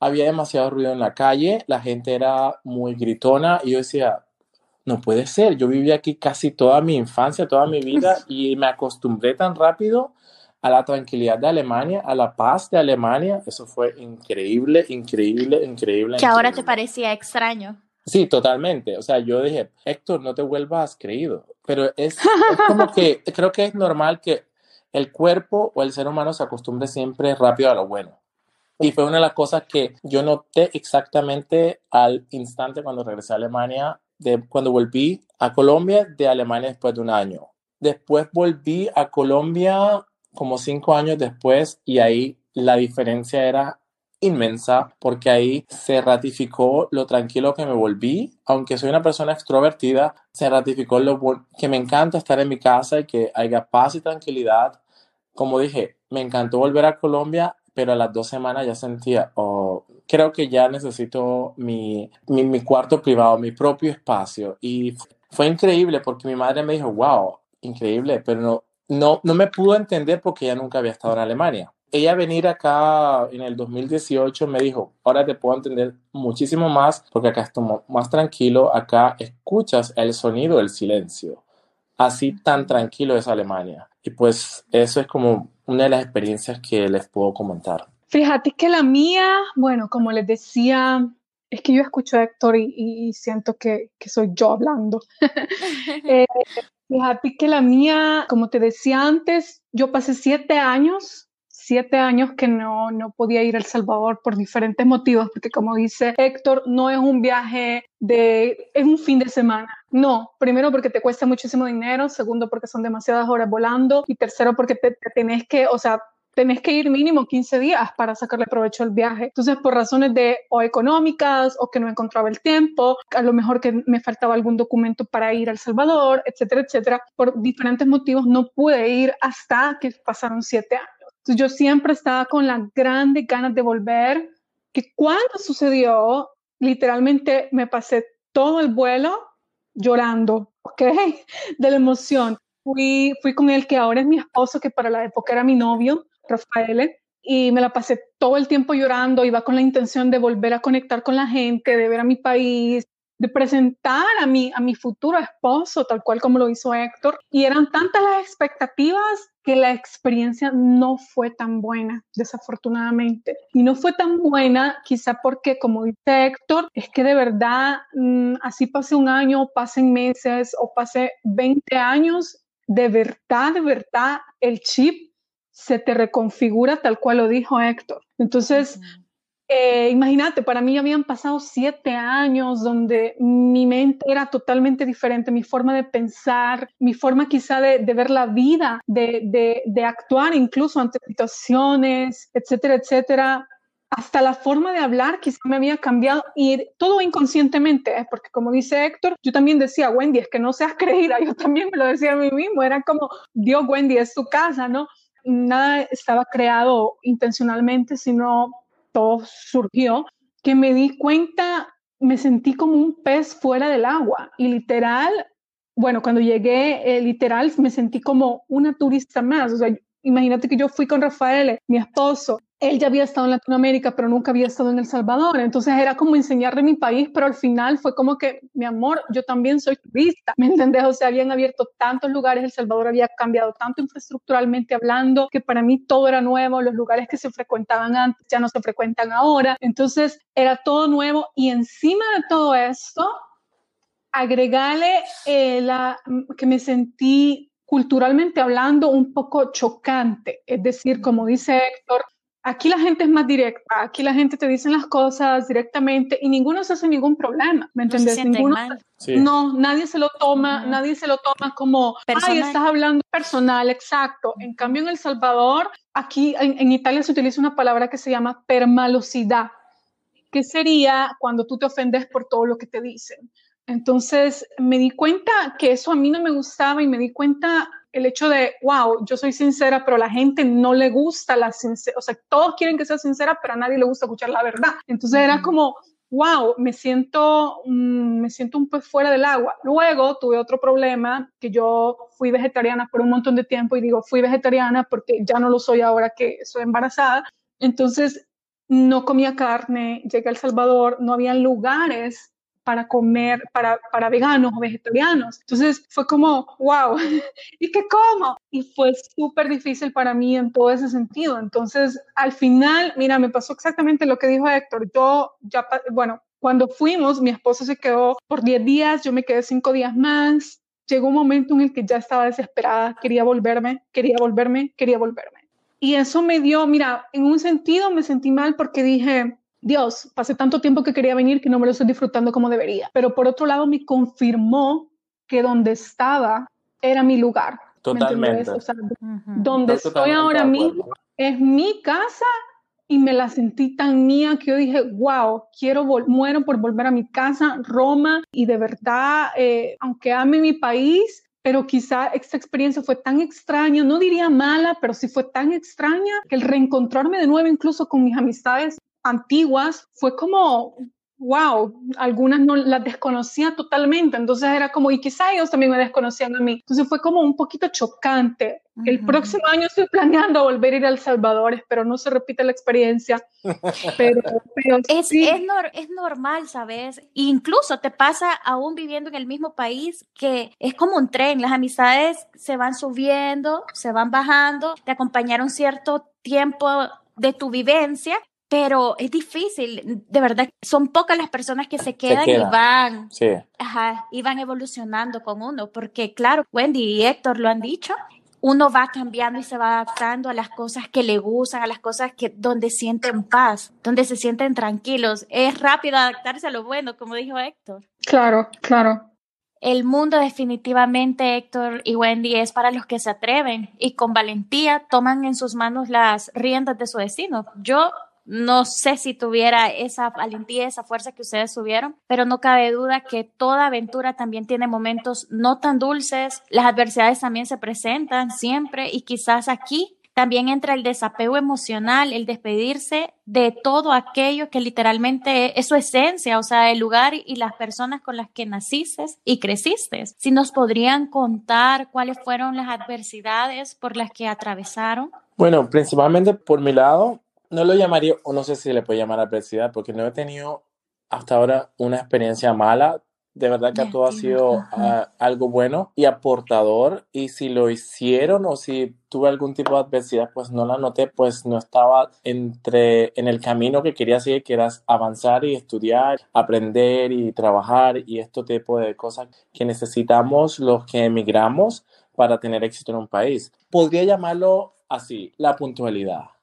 había demasiado ruido en la calle, la gente era muy gritona y yo decía, no puede ser, yo viví aquí casi toda mi infancia, toda mi vida (laughs) y me acostumbré tan rápido a la tranquilidad de Alemania, a la paz de Alemania. Eso fue increíble, increíble, increíble. Que ahora te parecía extraño. Sí, totalmente. O sea, yo dije, Héctor, no te vuelvas creído. Pero es, como que (laughs) creo que es normal que el cuerpo o el ser humano se acostumbre siempre rápido a lo bueno. Y fue una de las cosas que yo noté exactamente al instante cuando regresé a Alemania, de cuando volví a Colombia de Alemania después de un año. Después volví a Colombia como cinco años después y ahí la diferencia era inmensa porque ahí se ratificó lo tranquilo que me volví, aunque soy una persona extrovertida, se ratificó lo que me encanta estar en mi casa y que haya paz y tranquilidad. Como dije, me encantó volver a Colombia, pero a las dos semanas ya sentía, oh, creo que ya necesito mi, mi, mi cuarto privado, mi propio espacio. Y fue increíble porque mi madre me dijo, wow, increíble, pero no, no, no me pudo entender porque ella nunca había estado en Alemania ella venir acá en el 2018 me dijo, ahora te puedo entender muchísimo más porque acá estoy más tranquilo, acá escuchas el sonido del silencio. Así tan tranquilo es Alemania. Y pues eso es como una de las experiencias que les puedo comentar. Fíjate que la mía, bueno, como les decía, es que yo escucho a Héctor y, siento que, que, soy yo hablando. (laughs) eh, fíjate que la mía, como te decía antes, yo pasé siete años siete años que no, no podía ir a El Salvador por diferentes motivos, porque como dice Héctor, no es un viaje de, es un fin de semana. No, primero porque te cuesta muchísimo dinero, segundo porque son demasiadas horas volando y tercero porque te, tenés que, o sea, tenés que ir mínimo 15 días para sacarle provecho al viaje. Entonces, por razones de o económicas o que no encontraba el tiempo, a lo mejor que me faltaba algún documento para ir a El Salvador, etcétera, etcétera, por diferentes motivos no pude ir hasta que pasaron siete años yo siempre estaba con las grandes ganas de volver, que cuando sucedió, literalmente me pasé todo el vuelo llorando, ¿ok? (laughs) De la emoción. Fui, fui con el que ahora es mi esposo, que para la época era mi novio, Rafael, y me la pasé todo el tiempo llorando, iba con la intención de volver a conectar con la gente, de ver a mi país, de presentar a mi, a mi futuro esposo, tal cual como lo hizo Héctor. Y eran tantas las expectativas que la experiencia no fue tan buena, desafortunadamente. Y no fue tan buena quizá porque, como dice Héctor, es que de verdad, mm, así pase un año, pasen meses o pase 20 años, de verdad, de verdad, el chip se te reconfigura tal cual lo dijo Héctor. Entonces, eh, imagínate, para mí habían pasado siete años donde mi mente era totalmente diferente, mi forma de pensar, mi forma quizá de, ver la vida, de, de, actuar incluso ante situaciones, etcétera, etcétera. Hasta la forma de hablar quizá me había cambiado y todo inconscientemente, ¿eh? porque como dice Héctor, yo también decía, Wendy, es que no seas (laughs) creída, yo también me lo decía a mí mismo, era como, Dios, Wendy, es tu casa, ¿no? Nada estaba creado intencionalmente, sino todo surgió, que me di cuenta, me sentí como un pez fuera del agua y literal, bueno, cuando llegué, eh, literal, me sentí como una turista más. O sea, imagínate que yo fui con Rafael, mi esposo, él ya había estado en Latinoamérica, pero nunca había estado en El Salvador. Entonces era como enseñarle mi país, pero al final fue como que, mi amor, yo también soy turista, ¿me entendés? O sea, habían abierto tantos lugares, El Salvador había cambiado tanto infraestructuralmente hablando, que para mí todo era nuevo, los lugares que se frecuentaban antes ya no se frecuentan ahora. Entonces era todo nuevo y encima de todo esto, agregarle eh, la, que me sentí culturalmente hablando un poco chocante, es decir, como dice Héctor, Aquí la gente es más directa, aquí la gente te dice las cosas directamente y ninguno se hace ningún problema, ¿me entiendes? No, nadie se lo toma, nadie se lo toma como, personal. ay, estás hablando personal, exacto. En cambio, en El Salvador, aquí en, Italia se utiliza una palabra que se llama permalosidad, que sería cuando tú te ofendes por todo lo que te dicen. Entonces me di cuenta que eso a mí no me gustaba y me di cuenta el hecho de, wow, yo soy sincera, pero a la gente no le gusta la sinceridad, o sea, todos quieren que sea sincera, pero a nadie le gusta escuchar la verdad. Entonces era como, wow, me siento, mm, me siento un pez fuera del agua. Luego tuve otro problema, que yo fui vegetariana por un montón de tiempo y digo, fui vegetariana porque ya no lo soy ahora que soy embarazada. Entonces, no comía carne, llegué a El Salvador, no había lugares para comer, para, para veganos o vegetarianos. Entonces fue como, wow, (laughs) ¿y qué como? Y fue súper difícil para mí en todo ese sentido. Entonces, al final, mira, me pasó exactamente lo que dijo Héctor. Yo ya, bueno, cuando fuimos, mi esposo se quedó por 10 días, yo me quedé 5 días más. Llegó un momento en el que ya estaba desesperada, quería volverme, quería volverme, quería volverme. Y eso me dio, mira, en un sentido me sentí mal porque dije, Dios, pasé tanto tiempo que quería venir que no me lo estoy disfrutando como debería. Pero por otro lado me confirmó que donde estaba era mi lugar. Totalmente. Donde estoy ahora mismo es mi casa y me la sentí tan mía que yo dije, wow, quiero, muero por volver a mi casa, Roma, y de verdad, eh, aunque ame mi país, pero quizá esta experiencia fue tan extraña, no diría mala, pero sí fue tan extraña que el reencontrarme de nuevo incluso con mis amistades antiguas fue como, wow, algunas no las desconocía totalmente, entonces era como, y quizá ellos también me desconocían a mí, entonces fue como un poquito chocante. El próximo año estoy planeando volver a ir a El Salvador, espero no se repita la experiencia, (laughs) pero, es, es, normal, ¿sabes? Incluso te pasa aún viviendo en el mismo país que es como un tren, las amistades se van subiendo, se van bajando, te acompañaron cierto tiempo de tu vivencia pero es difícil, de verdad, son pocas las personas que se quedan y van, y van evolucionando con uno, porque claro, Wendy y Héctor lo han dicho, uno va cambiando y se va adaptando a las cosas que le gustan, a las cosas que donde sienten paz, donde se sienten tranquilos. Es rápido adaptarse a lo bueno, como dijo Héctor. Claro, claro. El mundo definitivamente, Héctor y Wendy, es para los que se atreven y con valentía toman en sus manos las riendas de su destino. Yo no sé si tuviera esa valentía, esa fuerza que ustedes tuvieron, pero no cabe duda que toda aventura también tiene momentos no tan dulces, las adversidades también se presentan siempre y quizás aquí también entra el desapego emocional, el despedirse de todo aquello que literalmente es su esencia, o sea, el lugar y las personas con las que naciste y creciste. Si nos podrían contar cuáles fueron las adversidades por las que atravesaron. Bueno, principalmente por mi lado, no lo llamaría, o no sé si le puede llamar adversidad, porque no he tenido hasta ahora una experiencia mala. De verdad que todo ha sido ah, algo bueno y aportador. Y si lo hicieron o si tuve algún tipo de adversidad, pues no la noté, pues no estaba entre en el camino que quería seguir, que era avanzar y estudiar, aprender y trabajar y este tipo de cosas que necesitamos los que emigramos para tener éxito en un país. Podría llamarlo así, la puntualidad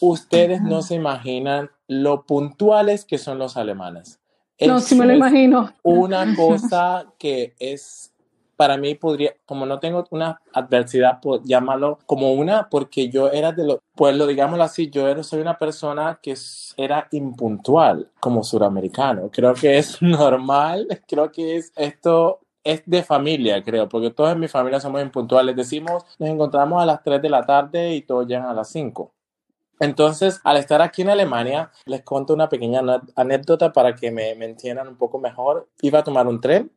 Ustedes no se imaginan lo puntuales que son los alemanes. no, sí me lo imagino. Una (laughs) cosa que es, para mí podría, como no tengo una adversidad, pues llámalo como una, porque yo era de lo, pues lo digámoslo así, yo era, soy una persona que era impuntual como suramericano. Creo que es (laughs) normal, creo que es esto es de familia, creo, porque todos en mi familia somos impuntuales. Decimos, nos encontramos a las 3 de la tarde y todos llegan a las 5. Entonces, al estar aquí en Alemania, les cuento una pequeña anécdota para que me, entiendan un poco mejor. Iba a tomar un tren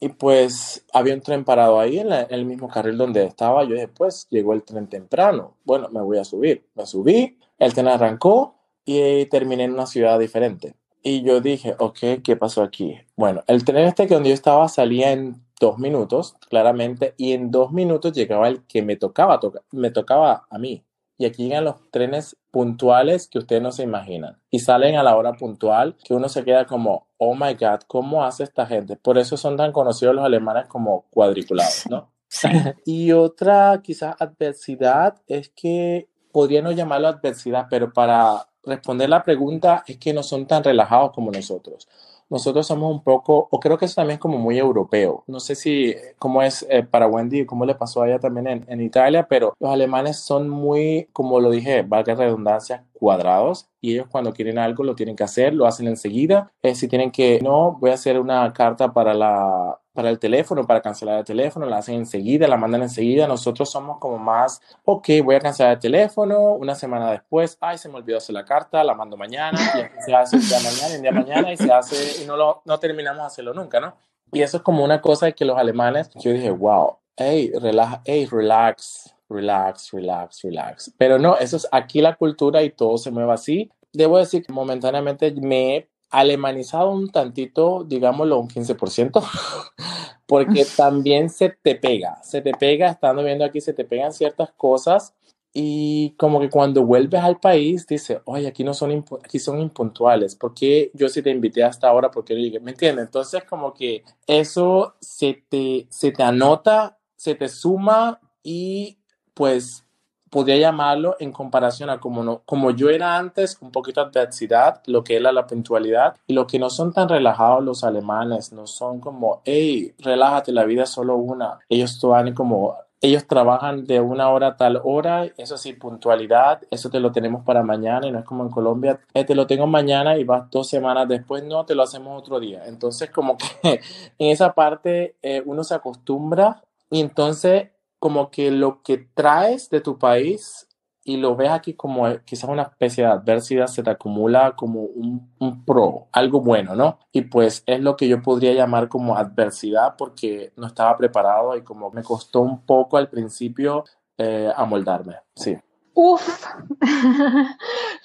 y pues había un tren parado ahí en, el mismo carril donde estaba. Yo dije, pues llegó el tren temprano. Bueno, me voy a subir. Me subí, el tren arrancó y terminé en una ciudad diferente. Y yo dije, ok, ¿qué pasó aquí? Bueno, el tren este que donde yo estaba salía en dos minutos, claramente, y en dos minutos llegaba el que me tocaba, me tocaba a mí y aquí llegan los trenes puntuales que ustedes no se imaginan y salen a la hora puntual que uno se queda como, oh my god, ¿cómo hace esta gente? Por eso son tan conocidos los alemanes como cuadriculados, ¿no? (laughs) y otra quizás adversidad es que podría no llamarlo adversidad, pero para responder la pregunta es que no son tan relajados como nosotros nosotros somos un poco, o creo que eso también es como muy europeo. No sé si cómo es eh, para Wendy, cómo le pasó a ella también en, en, Italia, pero los alemanes son muy, como lo dije, valga redundancia, cuadrados y ellos cuando quieren algo lo tienen que hacer, lo hacen enseguida. Eh, si tienen que, no, voy a hacer una carta para la para el teléfono, para cancelar el teléfono, la hacen enseguida, la mandan enseguida. Nosotros somos como más, ok, voy a cancelar el teléfono, una semana después, ay, se me olvidó hacer la carta, la mando mañana, y se hace el día mañana, el día mañana, y se hace, y no, lo, no terminamos de hacerlo nunca, ¿no? Y eso es como una cosa que los alemanes, yo dije, wow, hey, relaja, hey, relax, relax, relax, relax. Pero no, eso es aquí la cultura y todo se mueve así. Debo decir que momentáneamente me he alemanizado un tantito, digámoslo, un 15%, (laughs) porque también se te pega, se te pega, estando viendo aquí, se te pegan ciertas cosas y como que cuando vuelves al país, dice, oye, aquí no son, aquí son impuntuales, porque yo sí te invité hasta ahora, porque no ¿me entiendes? Entonces como que eso se te, se te anota, se te suma y pues podría llamarlo en comparación a como, no, como yo era antes, un poquito adversidad, lo que era la puntualidad, y lo que no son tan relajados los alemanes, no son como, hey, relájate, la vida es solo una. Ellos van como, ellos trabajan de una hora a tal hora, eso sí, puntualidad, eso te lo tenemos para mañana y no es como en Colombia, eh, te lo tengo mañana y vas dos semanas después, no, te lo hacemos otro día. Entonces, como que (laughs) en esa parte eh, uno se acostumbra y entonces como que lo que traes de tu país y lo ves aquí como quizás una especie de adversidad, se te acumula como un, un, pro, algo bueno, ¿no? Y pues es lo que yo podría llamar como adversidad porque no estaba preparado y como me costó un poco al principio eh, amoldarme, sí. Uf, (laughs)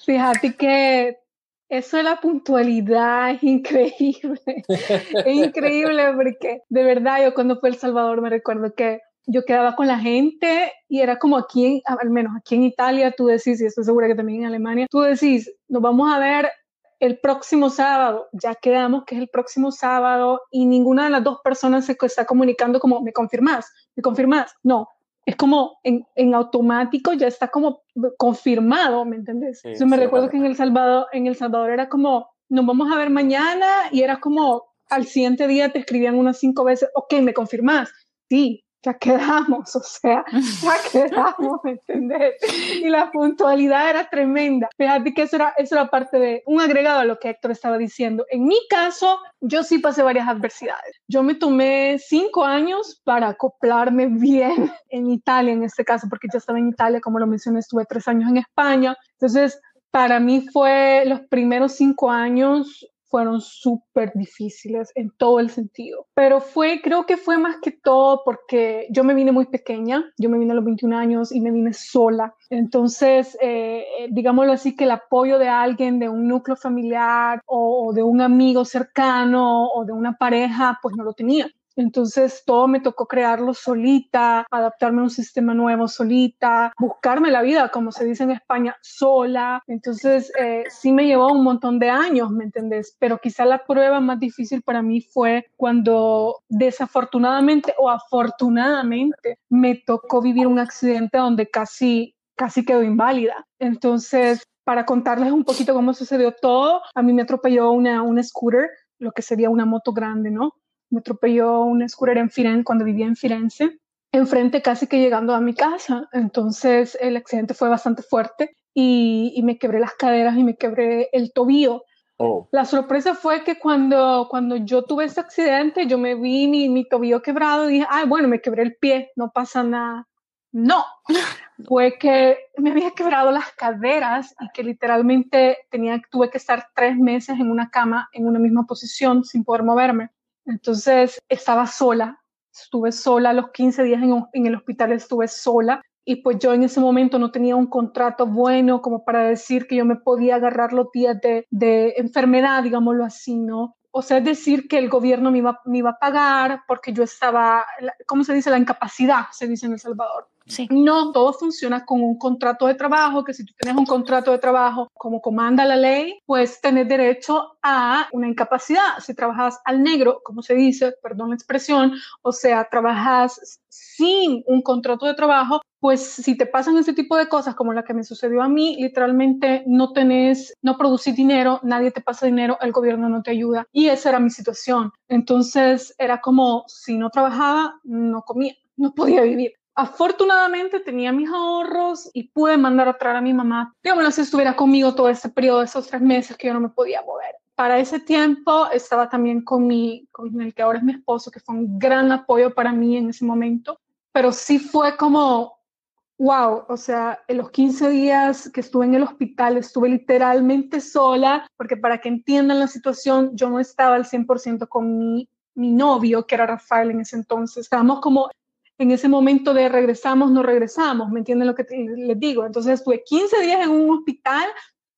fíjate que eso de la puntualidad es increíble, (laughs) es increíble porque de verdad yo cuando fui a El Salvador me recuerdo que yo quedaba con la gente y era como aquí, al menos aquí en Italia, tú decís, y estoy segura que también en Alemania, tú decís, nos vamos a ver el próximo sábado, ya quedamos que es el próximo sábado y ninguna de las dos personas se está comunicando como, ¿me confirmas? ¿Me confirmas? No, es como en, en automático, ya está como confirmado, ¿me entiendes? Yo me recuerdo que en El, Salvador, en El Salvador era como, nos vamos a ver mañana y era como, al siguiente día te escribían unas cinco veces, ok, ¿me confirmas? Sí, ya quedamos, o sea, ya (laughs) quedamos, ¿me entendés? Y la puntualidad era tremenda. Fíjate que eso era, eso era parte de un agregado a lo que Héctor estaba diciendo. En mi caso, yo sí pasé varias adversidades. Yo me tomé cinco años para acoplarme bien en Italia, en este caso, porque yo estaba en Italia, como lo mencioné, estuve tres años en España. Entonces, para mí fue los primeros cinco años fueron súper difíciles en todo el sentido. Pero fue, creo que fue más que todo porque yo me vine muy pequeña, yo me vine a los 21 años y me vine sola. Entonces, eh, digámoslo así, que el apoyo de alguien, de un núcleo familiar o, de un amigo cercano o de una pareja, pues no lo tenía. Entonces todo me tocó crearlo solita, adaptarme a un sistema nuevo solita, buscarme la vida, como se dice en España, sola. Entonces eh, sí me llevó un montón de años, ¿me entendés? Pero quizá la prueba más difícil para mí fue cuando desafortunadamente o afortunadamente me tocó vivir un accidente donde casi, casi quedó inválida. Entonces, para contarles un poquito cómo sucedió todo, a mí me atropelló una, una scooter, lo que sería una moto grande, ¿no? Me atropelló un scooter en Firenze cuando vivía en Firenze, enfrente casi que llegando a mi casa. Entonces el accidente fue bastante fuerte y, me quebré las caderas y me quebré el tobillo. Oh. La sorpresa fue que cuando, cuando yo tuve ese accidente, yo me vi mi, mi tobillo quebrado y dije, ay, bueno, me quebré el pie, no pasa nada. No, (laughs) fue que me había quebrado las caderas y que literalmente tenía, tuve que estar tres meses en una cama en una misma posición sin poder moverme. Entonces estaba sola, estuve sola los 15 días en, el hospital, estuve sola y pues yo en ese momento no tenía un contrato bueno como para decir que yo me podía agarrar los días de, enfermedad, digámoslo así, ¿no? O sea, es decir que el gobierno me iba, me iba a pagar porque yo estaba, ¿cómo se dice? La incapacidad, se dice en El Salvador. No, todo funciona con un contrato de trabajo, que si tú tienes un contrato de trabajo como comanda la ley, pues tenés derecho a una incapacidad. Si trabajas al negro, como se dice, perdón la expresión, o sea, trabajas sin un contrato de trabajo, pues si te pasan ese tipo de cosas como la que me sucedió a mí, literalmente no tenés, no producís dinero, nadie te pasa dinero, el gobierno no te ayuda. Y esa era mi situación. Entonces era como si no trabajaba, no comía, no podía vivir. Afortunadamente tenía mis ahorros y pude mandar a traer a mi mamá. Digamos, si estuviera conmigo todo ese periodo, esos tres meses que yo no me podía mover. para ese tiempo estaba también con, mi, con el que ahora es mi esposo, que fue un gran apoyo para mí en ese momento, pero sí fue como, wow, o sea, en los 15 días que estuve en el hospital estuve literalmente sola, porque para que entiendan la situación, yo no estaba al 100% con mi, mi novio, que era Rafael en ese entonces, estábamos como en ese momento de regresamos, no regresamos, ¿me entienden lo que les digo? Entonces estuve 15 días en un hospital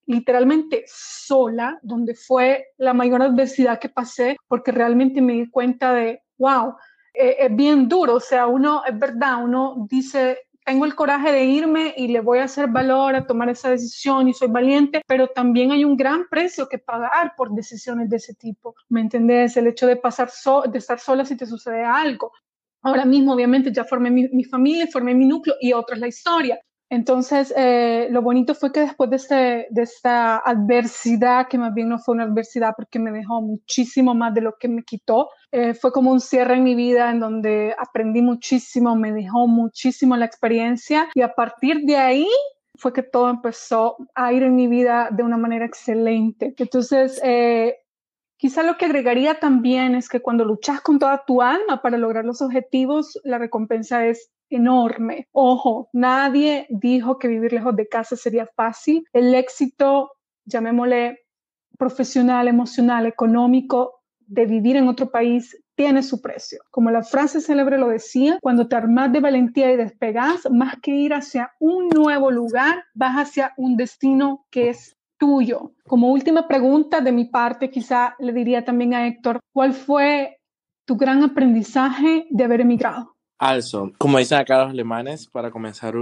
literalmente sola, donde fue la mayor adversidad que pasé, porque realmente me di cuenta de, wow, eh, es bien duro, o sea, uno, es verdad, uno dice, tengo el coraje de irme y le voy a hacer valor a tomar esa decisión y soy valiente, pero también hay un gran precio que pagar por decisiones de ese tipo. ¿Me entendés? El hecho de pasar de estar sola si te sucede algo. Ahora mismo, obviamente, ya formé mi, mi familia, formé mi núcleo y otra es la historia. Entonces, eh, lo bonito fue que después de, este, de esta adversidad, que más bien no fue una adversidad porque me dejó muchísimo más de lo que me quitó, eh, fue como un cierre en mi vida en donde aprendí muchísimo, me dejó muchísimo la experiencia y a partir de ahí fue que todo empezó a ir en mi vida de una manera excelente. Entonces, eh, Quizá lo que agregaría también es que cuando luchas con toda tu alma para lograr los objetivos, la recompensa es enorme. Ojo, nadie dijo que vivir lejos de casa sería fácil. El éxito, llamémosle profesional, emocional, económico, de vivir en otro país tiene su precio. Como la frase célebre lo decía, cuando te armas de valentía y despegas, más que ir hacia un nuevo lugar, vas hacia un destino que es tuyo. Como última pregunta de mi parte, quizá le diría también a Héctor, ¿cuál fue tu gran aprendizaje de haber emigrado? Also, como dicen acá los alemanes, para comenzar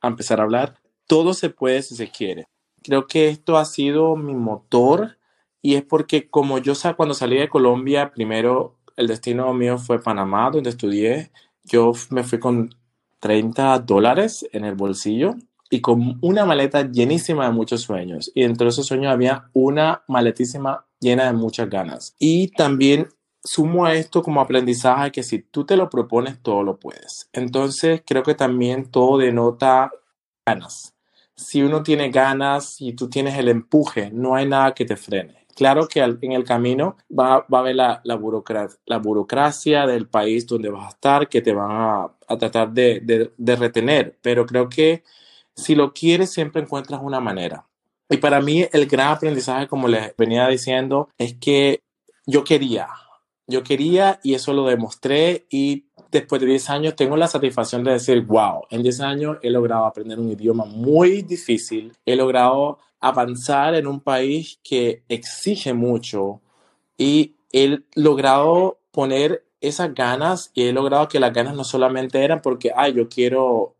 a empezar a hablar, todo se puede si se quiere. Creo que esto ha sido mi motor y es porque como yo cuando salí de Colombia, primero el destino mío fue Panamá, donde estudié. Yo me fui con 30 dólares en el bolsillo y con una maleta llenísima de muchos sueños. Y dentro de esos sueños había una maletísima llena de muchas ganas. Y también sumo a esto como aprendizaje que si tú te lo propones, todo lo puedes. Entonces, creo que también todo denota ganas. Si uno tiene ganas y tú tienes el empuje, no hay nada que te frene. Claro que en el camino va, a haber la, la, burocracia, del país donde vas a estar, que te van a, tratar de retener, pero creo que si lo quieres, siempre encuentras una manera. Y para mí el gran aprendizaje, como les venía diciendo, es que yo quería, yo quería y eso lo demostré y después de 10 años tengo la satisfacción de decir, wow, en 10 años he logrado aprender un idioma muy difícil, he logrado avanzar en un país que exige mucho y he logrado poner esas ganas y he logrado que las ganas no solamente eran porque, ay, yo quiero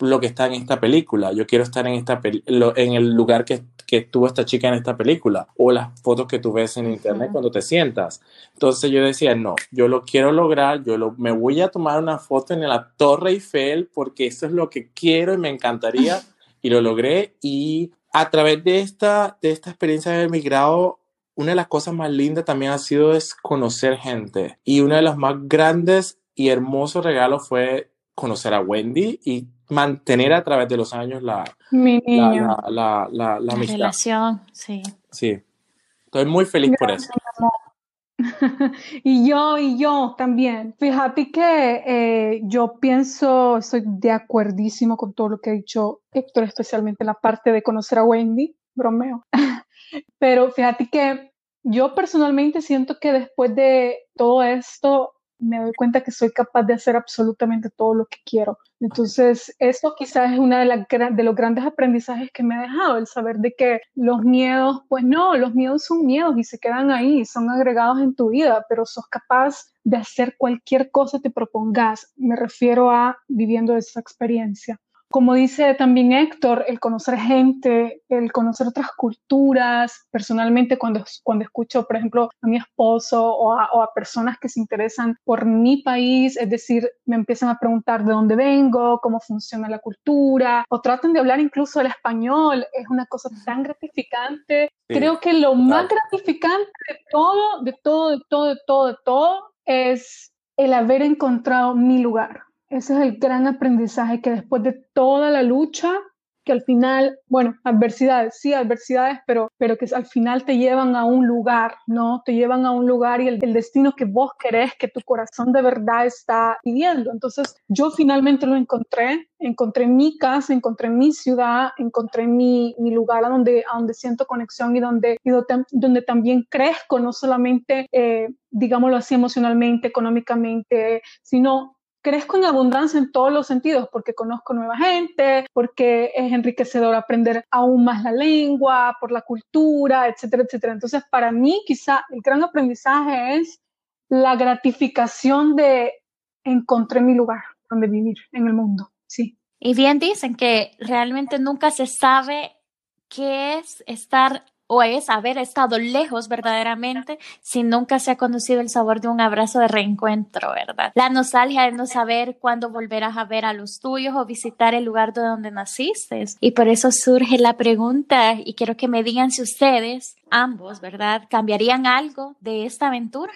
lo que está en esta película. Yo quiero estar en, esta en el lugar que, que estuvo esta chica en esta película o las fotos que tú ves en internet cuando te sientas. Entonces yo decía, no, yo lo quiero lograr, yo lo, me voy a tomar una foto en la Torre Eiffel porque eso es lo que quiero y me encantaría y lo logré y a través de esta, de esta experiencia de emigrado, una de las cosas más lindas también ha sido es conocer gente y uno de los más grandes y hermosos regalos fue conocer a Wendy y mantener a través de los años la, la, la, la, relación. Sí. Sí. Estoy muy feliz por eso. (laughs) y yo, y yo también. Fíjate que eh, yo pienso, estoy de acuerdísimo con todo lo que ha dicho Héctor, especialmente la parte de conocer a Wendy, bromeo. (laughs) Pero fíjate que yo personalmente siento que después de todo esto, me doy cuenta que soy capaz de hacer absolutamente todo lo que quiero. Entonces, eso quizás es uno de, de los grandes aprendizajes que me ha dejado, el saber de que los miedos, pues no, los miedos son miedos y se quedan ahí, son agregados en tu vida, pero sos capaz de hacer cualquier cosa que te propongas. Me refiero a viviendo esa experiencia. Como dice también Héctor, el conocer gente, el conocer otras culturas, personalmente cuando, cuando escucho, por ejemplo, a mi esposo o a, personas que se interesan por mi país, es decir, me empiezan a preguntar de dónde vengo, cómo funciona la cultura, o tratan de hablar incluso el español, es una cosa tan gratificante. Creo que lo más gratificante de todo, de todo, de todo, de todo, de todo, es el haber encontrado mi lugar ese es el gran aprendizaje, que después de toda la lucha, que al final, bueno, adversidades, sí, adversidades, pero, pero que al final te llevan a un lugar, ¿no? Te llevan a un lugar y el, destino que vos querés, que tu corazón de verdad está pidiendo. Entonces, yo finalmente lo encontré, encontré mi casa, encontré mi ciudad, encontré mi, mi lugar a donde, a donde siento conexión y donde, y donde, donde también crezco, no solamente, eh, digámoslo así, emocionalmente, económicamente, sino crezco en abundancia en todos los sentidos, porque conozco nueva gente, porque es enriquecedor aprender aún más la lengua, por la cultura, etcétera, etcétera. Entonces, para mí, quizá el gran aprendizaje es la gratificación de encontré mi lugar donde vivir en el mundo, sí. Y bien dicen que realmente nunca se sabe qué es estar o es haber estado lejos verdaderamente si nunca se ha conocido el sabor de un abrazo de reencuentro, ¿verdad? La nostalgia de no saber cuándo volverás a ver a los tuyos o visitar el lugar de donde naciste. Y por eso surge la pregunta y quiero que me digan si ustedes, ambos, ¿verdad? ¿Cambiarían algo de esta aventura?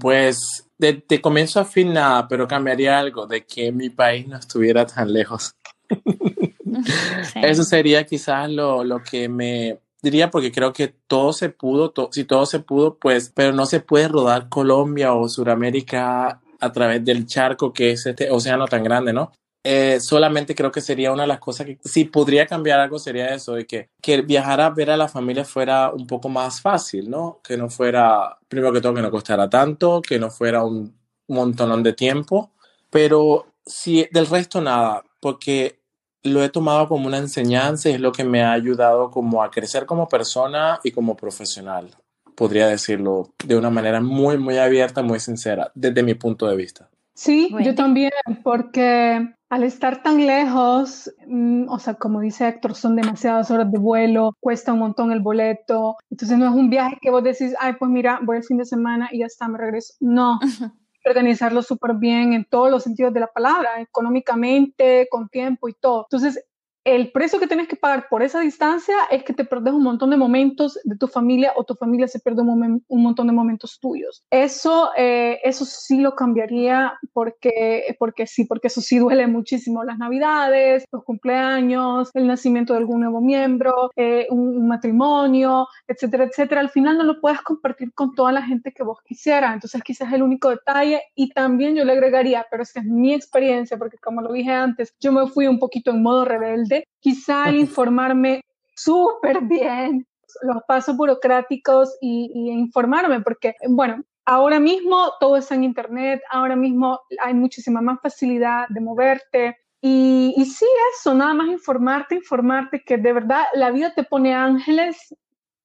Pues de, de comienzo a fin nada, pero cambiaría algo de que mi país no estuviera tan lejos. (laughs) (laughs) Sí. Eso sería quizás lo, lo que me, diría porque creo que todo se pudo, to si todo se pudo, pues, pero no se puede rodar Colombia o Sudamérica a través del charco que es este océano tan grande, ¿no? Eh, solamente creo que sería una de las cosas que si podría cambiar algo sería eso, de que, que viajar a ver a la familia fuera un poco más fácil, ¿no? Que no fuera, primero que todo, que no costara tanto, que no fuera un montón de tiempo, pero si del resto nada, porque lo he tomado como una enseñanza y es lo que me ha ayudado como a crecer como persona y como profesional. Podría decirlo de una manera muy, muy abierta, muy sincera, desde mi punto de vista. Sí, bueno. yo también, porque al estar tan lejos, mmm, o sea, como dice Héctor, son demasiadas horas de vuelo, cuesta un montón el boleto, entonces no es un viaje que vos decís, ay, pues mira, voy el fin de semana y ya está, me regreso. No, organizarlo súper bien en todos los sentidos de la palabra, económicamente, con tiempo y todo. Entonces, el precio que tienes que pagar por esa distancia es que te perdes un montón de momentos de tu familia o tu familia se pierde un, montón de momentos tuyos. Eso, eh, eso sí lo cambiaría porque, porque sí, porque eso sí duele muchísimo. Las navidades, los cumpleaños, el nacimiento de algún nuevo miembro, eh, un, matrimonio, etcétera, etcétera. Al final no lo puedes compartir con toda la gente que vos quisieras. Entonces quizás el único detalle y también yo le agregaría, pero esta es mi experiencia porque como lo dije antes, yo me fui un poquito en modo rebelde quizá informarme súper bien los pasos burocráticos y, y, informarme, porque, bueno, ahora mismo todo está en Internet, ahora mismo hay muchísima más facilidad de moverte. Y, y sí, eso, nada más informarte, informarte que de verdad la vida te pone ángeles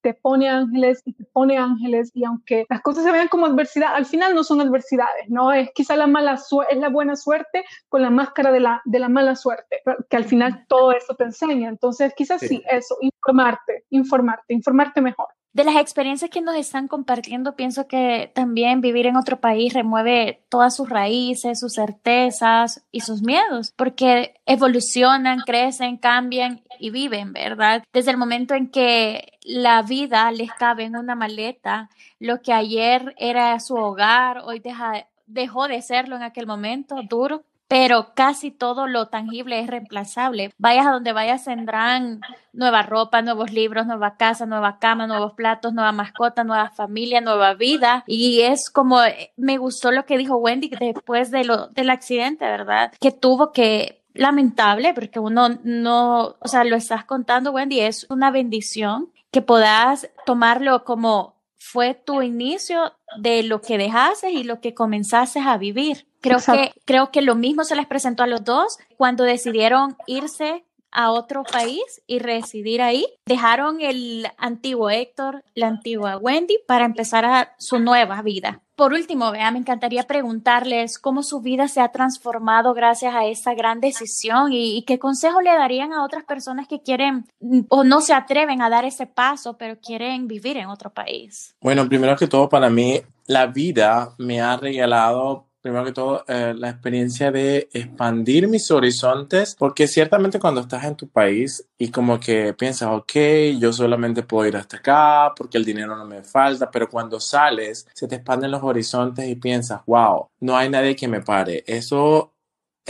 te pone ángeles y te pone ángeles y aunque las cosas se vean como adversidad, al final no son adversidades, ¿no? Es quizá la mala suerte, es la buena suerte con la máscara de la, de la mala suerte, que al final todo eso te enseña. Entonces, quizás sí. sí, eso, informarte, informarte, informarte mejor. De las experiencias que nos están compartiendo, pienso que también vivir en otro país remueve todas sus raíces, sus certezas y sus miedos, porque evolucionan, crecen, cambian y viven, ¿verdad? Desde el momento en que la vida les cabe en una maleta, lo que ayer era su hogar, hoy deja, dejó de serlo en aquel momento duro, pero casi todo lo tangible es reemplazable. Vayas a donde vayas tendrán nueva ropa, nuevos libros, nueva casa, nueva cama, nuevos platos, nueva mascota, nueva familia, nueva vida. Y es como, me gustó lo que dijo Wendy después de lo, del accidente, ¿verdad? Que tuvo que lamentable porque uno no, o sea, lo estás contando, Wendy, es una bendición que puedas tomarlo como fue tu inicio de lo que dejaste y lo que comenzaste a vivir. Creo Exacto. que, creo que lo mismo se les presentó a los dos cuando decidieron irse a otro país y residir ahí. Dejaron el antiguo Héctor, la antigua Wendy para empezar a su nueva vida. Por último, vea, me encantaría preguntarles cómo su vida se ha transformado gracias a esta gran decisión y, y, qué consejo le darían a otras personas que quieren o no se atreven a dar ese paso, pero quieren vivir en otro país. Bueno, primero que todo, para mí, la vida me ha regalado primero que todo, eh, la experiencia de expandir mis horizontes, porque ciertamente cuando estás en tu país y como que piensas, ok, yo solamente puedo ir hasta acá porque el dinero no me falta, pero cuando sales, se te expanden los horizontes y piensas, wow, no hay nadie que me pare. Eso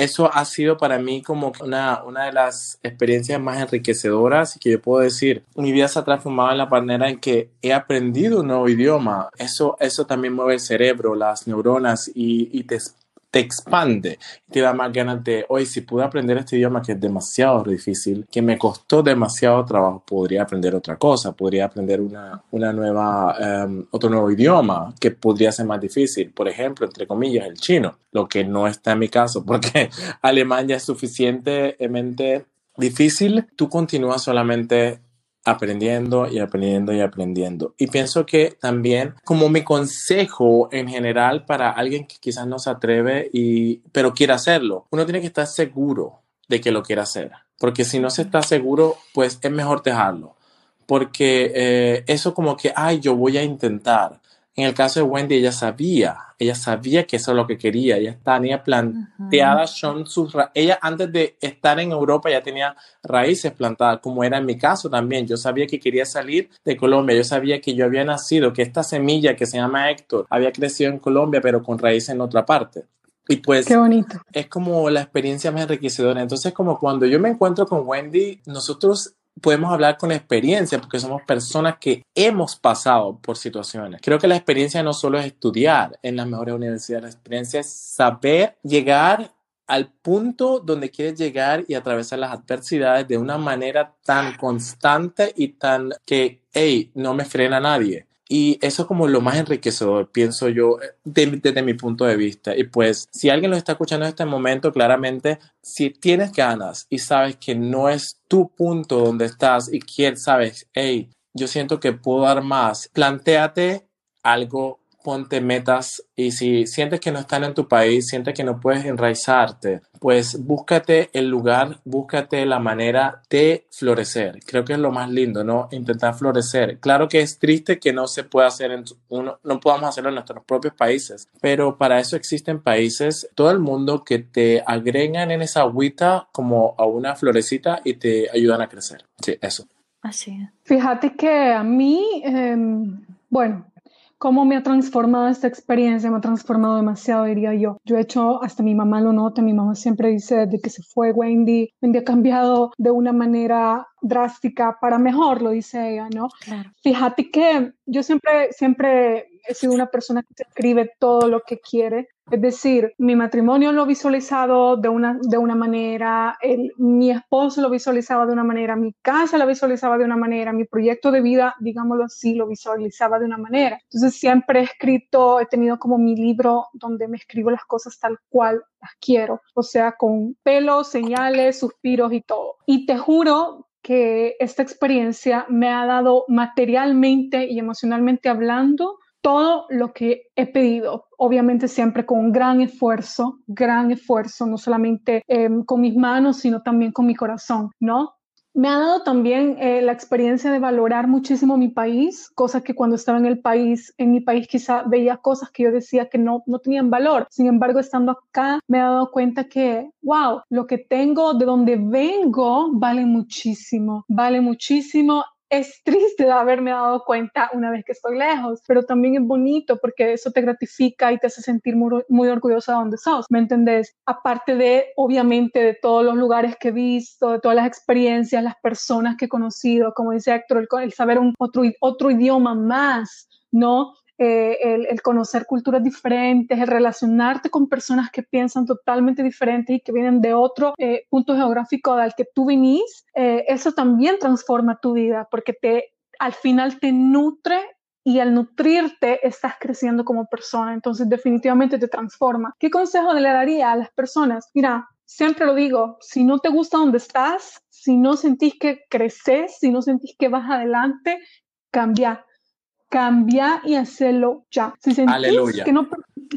eso ha sido para mí como una, una de las experiencias más enriquecedoras y que yo puedo decir, mi vida se ha transformado en la manera en que he aprendido un nuevo idioma. Eso, eso también mueve el cerebro, las neuronas y, y te te expande, te da más ganas de, hoy si pude aprender este idioma que es demasiado difícil, que me costó demasiado trabajo, podría aprender otra cosa, podría aprender una, una nueva, em, otro nuevo idioma que podría ser más difícil, por ejemplo, entre comillas, el chino, lo que no está en mi caso, (laughs) porque alemán ya es suficientemente difícil, tú continúas solamente aprendiendo y aprendiendo y aprendiendo. Y pienso que también como mi consejo en general para alguien que quizás no se atreve y pero quiere hacerlo, uno tiene que estar seguro de que lo quiere hacer, porque si no se está seguro, pues es mejor dejarlo, porque eh, eso como que, ay, yo voy a intentar. En el caso de Wendy, ella sabía, ella sabía que eso es lo que quería, ella tenía planteadas son sus ella antes de estar en Europa ya tenía raíces plantadas, como era en mi caso también. Yo sabía que quería salir de Colombia, yo sabía que yo había nacido, que esta semilla que se llama Héctor había crecido en Colombia, pero con raíces en otra parte. Y pues Qué bonito. es como la experiencia más enriquecedora. Entonces, como cuando yo me encuentro con Wendy, nosotros podemos hablar con experiencia porque somos personas que hemos pasado por situaciones. Creo que la experiencia no solo es estudiar en las mejores universidades, la experiencia es saber llegar al punto donde quieres llegar y atravesar las adversidades de una manera tan constante y tan que, hey, no me frena nadie. Y eso es como lo más enriquecedor, pienso yo, desde mi punto de vista. Y pues, si alguien lo está escuchando en este momento, claramente, si tienes ganas y sabes que no es tu punto donde estás y quieres, sabes, hey, yo siento que puedo dar más, planteate algo ponte metas y si sientes que no están en tu país, sientes que no puedes enraizarte, pues búscate el lugar, búscate la manera de florecer. Creo que es lo más lindo, ¿no? Intentar florecer. Claro que es triste que no se pueda hacer en uno, no podamos hacerlo en nuestros propios países, pero para eso existen países, todo el mundo que te agregan en esa agüita como a una florecita y te ayudan a crecer. Sí, eso. Así es. Fíjate que a mí, eh, bueno, cómo me ha transformado esta experiencia, me ha transformado demasiado, diría yo. Yo he hecho, hasta mi mamá lo nota, mi mamá siempre dice, desde que se fue Wendy, Wendy ha cambiado de una manera drástica para mejor, lo dice ella, ¿no? Claro. Fíjate que yo siempre, siempre he sido una persona que escribe todo lo que quiere. Es decir, mi matrimonio lo visualizado de una, de una manera, mi esposo lo visualizaba de una manera, mi casa lo visualizaba de una manera, mi proyecto de vida, digámoslo así, lo visualizaba de una manera. Entonces siempre he escrito, he tenido como mi libro donde me escribo las cosas tal cual las quiero, o sea, con pelos, señales, suspiros y todo. Y te juro que esta experiencia me ha dado materialmente y emocionalmente hablando todo lo que he pedido, obviamente siempre con un gran esfuerzo, gran esfuerzo, no solamente eh, con mis manos, sino también con mi corazón, ¿no? Me ha dado también eh, la experiencia de valorar muchísimo mi país, cosas que cuando estaba en el país, en mi país quizá veía cosas que yo decía que no, no tenían valor. Sin embargo, estando acá, me he dado cuenta que, wow, lo que tengo, de donde vengo, vale muchísimo, vale muchísimo es triste haberme dado cuenta una vez que estoy lejos, pero también es bonito porque eso te gratifica y te hace sentir muy, muy orgullosa de donde sos, ¿me entendés? Aparte de, obviamente, de todos los lugares que he visto, de todas las experiencias, las personas que he conocido, como dice Héctor, el, el saber un, otro, otro idioma más, ¿no? Eh, el, conocer culturas diferentes, el relacionarte con personas que piensan totalmente diferentes y que vienen de otro eh, punto geográfico al que tú vinís, eh, eso también transforma tu vida porque te, al final te nutre y al nutrirte estás creciendo como persona, entonces definitivamente te transforma. ¿Qué consejo le daría a las personas? Mira, siempre lo digo, si no te gusta donde estás, si no sentís que creces, si no sentís que vas adelante, cambia cambia y hacerlo ya. Si sentís, Aleluya. que no,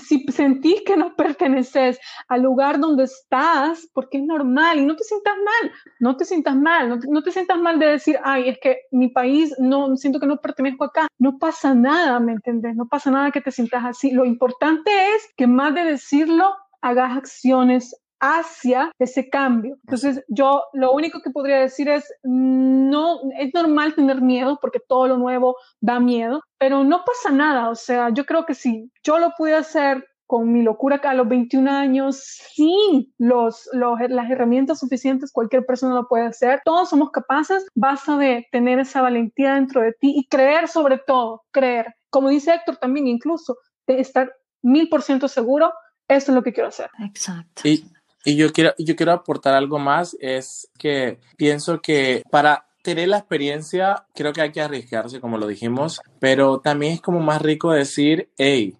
si sentís que no (laughs) perteneces al lugar donde estás, porque es normal y no te sientas mal, no te sientas mal, no te, no te sientas mal de decir, ay, es que mi país no siento que no pertenezco acá. No pasa nada, ¿me entendés? No pasa nada que te sientas así. Lo importante es que más de decirlo, hagas acciones hacia ese cambio. Entonces, yo lo único que podría decir es, no, es normal tener miedo porque todo lo nuevo da miedo, pero no pasa nada. O sea, yo creo que si yo lo pude hacer con mi locura a los 21 años, sin los, los, las herramientas suficientes, cualquier persona lo puede hacer. Todos somos capaces, basta de tener esa valentía dentro de ti y creer sobre todo, creer. Como dice Héctor también, incluso, de estar mil por ciento seguro, esto es lo que quiero hacer. Exacto. Y, y yo, quiero, yo quiero aportar algo más, es que pienso que para tener la experiencia, creo que hay que arriesgarse, como lo dijimos, pero también es como más rico decir, hey,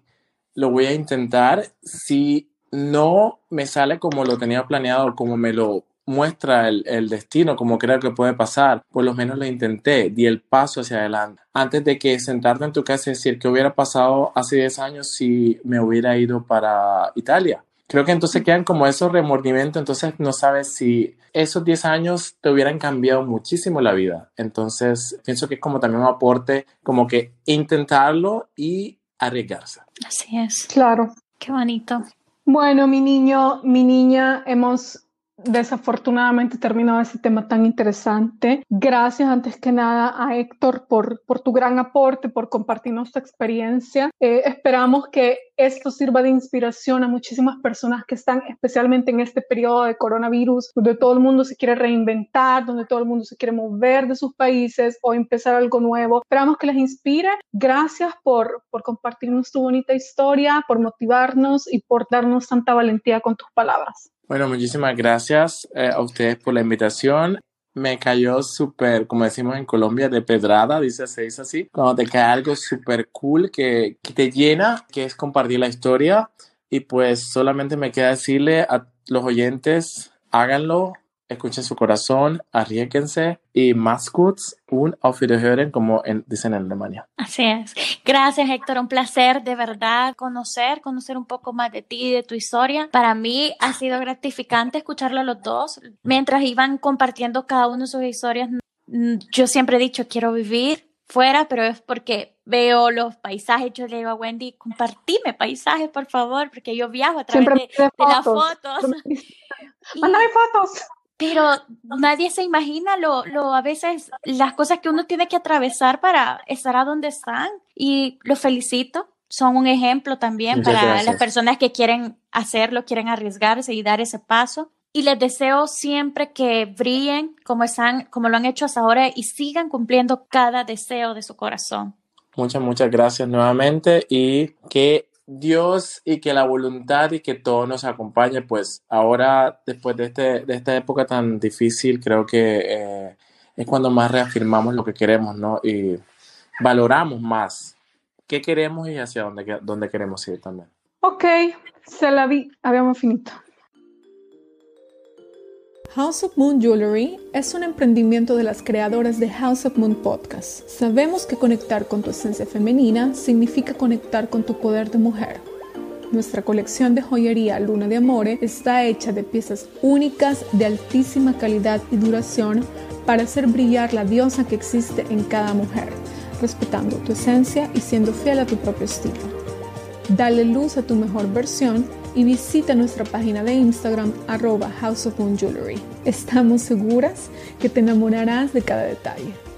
lo voy a intentar. Si no me sale como lo tenía planeado, como me lo muestra el, el, destino, como creo que puede pasar, por lo menos lo intenté, di el paso hacia adelante. Antes de que sentarte en tu casa y decir qué hubiera pasado hace 10 años si me hubiera ido para Italia. Creo que entonces quedan como esos remordimientos, entonces no sabes si esos 10 años te hubieran cambiado muchísimo la vida. Entonces pienso que es como también un aporte, como que intentarlo y arriesgarse. Así es. Claro. Qué bonito. Bueno, mi niño, mi niña, hemos desafortunadamente terminado ese tema tan interesante. Gracias antes que nada a Héctor por, por tu gran aporte, por compartirnos tu experiencia. Eh, esperamos que esto sirva de inspiración a muchísimas personas que están especialmente en este periodo de coronavirus, donde todo el mundo se quiere reinventar, donde todo el mundo se quiere mover de sus países o empezar algo nuevo. Esperamos que les inspire. Gracias por, por compartirnos tu bonita historia, por motivarnos y por darnos tanta valentía con tus palabras. Bueno, muchísimas gracias eh, a ustedes por la invitación. Me cayó súper, como decimos en Colombia, de pedrada, dice, se dice así, cuando te cae algo súper cool que, que te llena, que es compartir la historia. Y pues solamente me queda decirle a los oyentes, háganlo, escuchen su corazón, arriesguense y más kurz un Auf Wiederhören, como en, dicen en Alemania. Así es. Gracias, Héctor. Un placer de verdad conocer, conocer un poco más de ti y de tu historia. Para mí ha sido gratificante escucharlo a los dos. Mientras iban compartiendo cada uno sus historias, mm, yo siempre he dicho, quiero vivir fuera, pero es porque veo los paisajes. Yo le digo a Wendy, compartime paisajes, por favor, porque yo viajo a través de, de, las fotos. (laughs) Mándame fotos pero nadie se imagina lo, lo, a veces las cosas que uno tiene que atravesar para estar a donde están y los felicito. Son un ejemplo también Muchas para gracias. las personas que quieren hacerlo, quieren arriesgarse y dar ese paso. Y les deseo siempre que brillen como están, como lo han hecho hasta ahora y sigan cumpliendo cada deseo de su corazón. Muchas, muchas gracias nuevamente y que Dios y que la voluntad y que todo nos acompañe, pues ahora, después de, este, de esta época tan difícil, creo que eh, es cuando más reafirmamos lo que queremos, ¿no? Y valoramos más qué queremos y hacia dónde, dónde queremos ir también. Ok, se la vi, habíamos finito. House of Moon Jewelry es un emprendimiento de las creadoras de House of Moon Podcast. Sabemos que conectar con tu esencia femenina significa conectar con tu poder de mujer. Nuestra colección de joyería Luna de Amore está hecha de piezas únicas de altísima calidad y duración para hacer brillar la diosa que existe en cada mujer, respetando tu esencia y siendo fiel a tu propio estilo. Dale luz a tu mejor versión y visita nuestra página de Instagram arroba House of Jewelry. Estamos seguras que te enamorarás de cada detalle.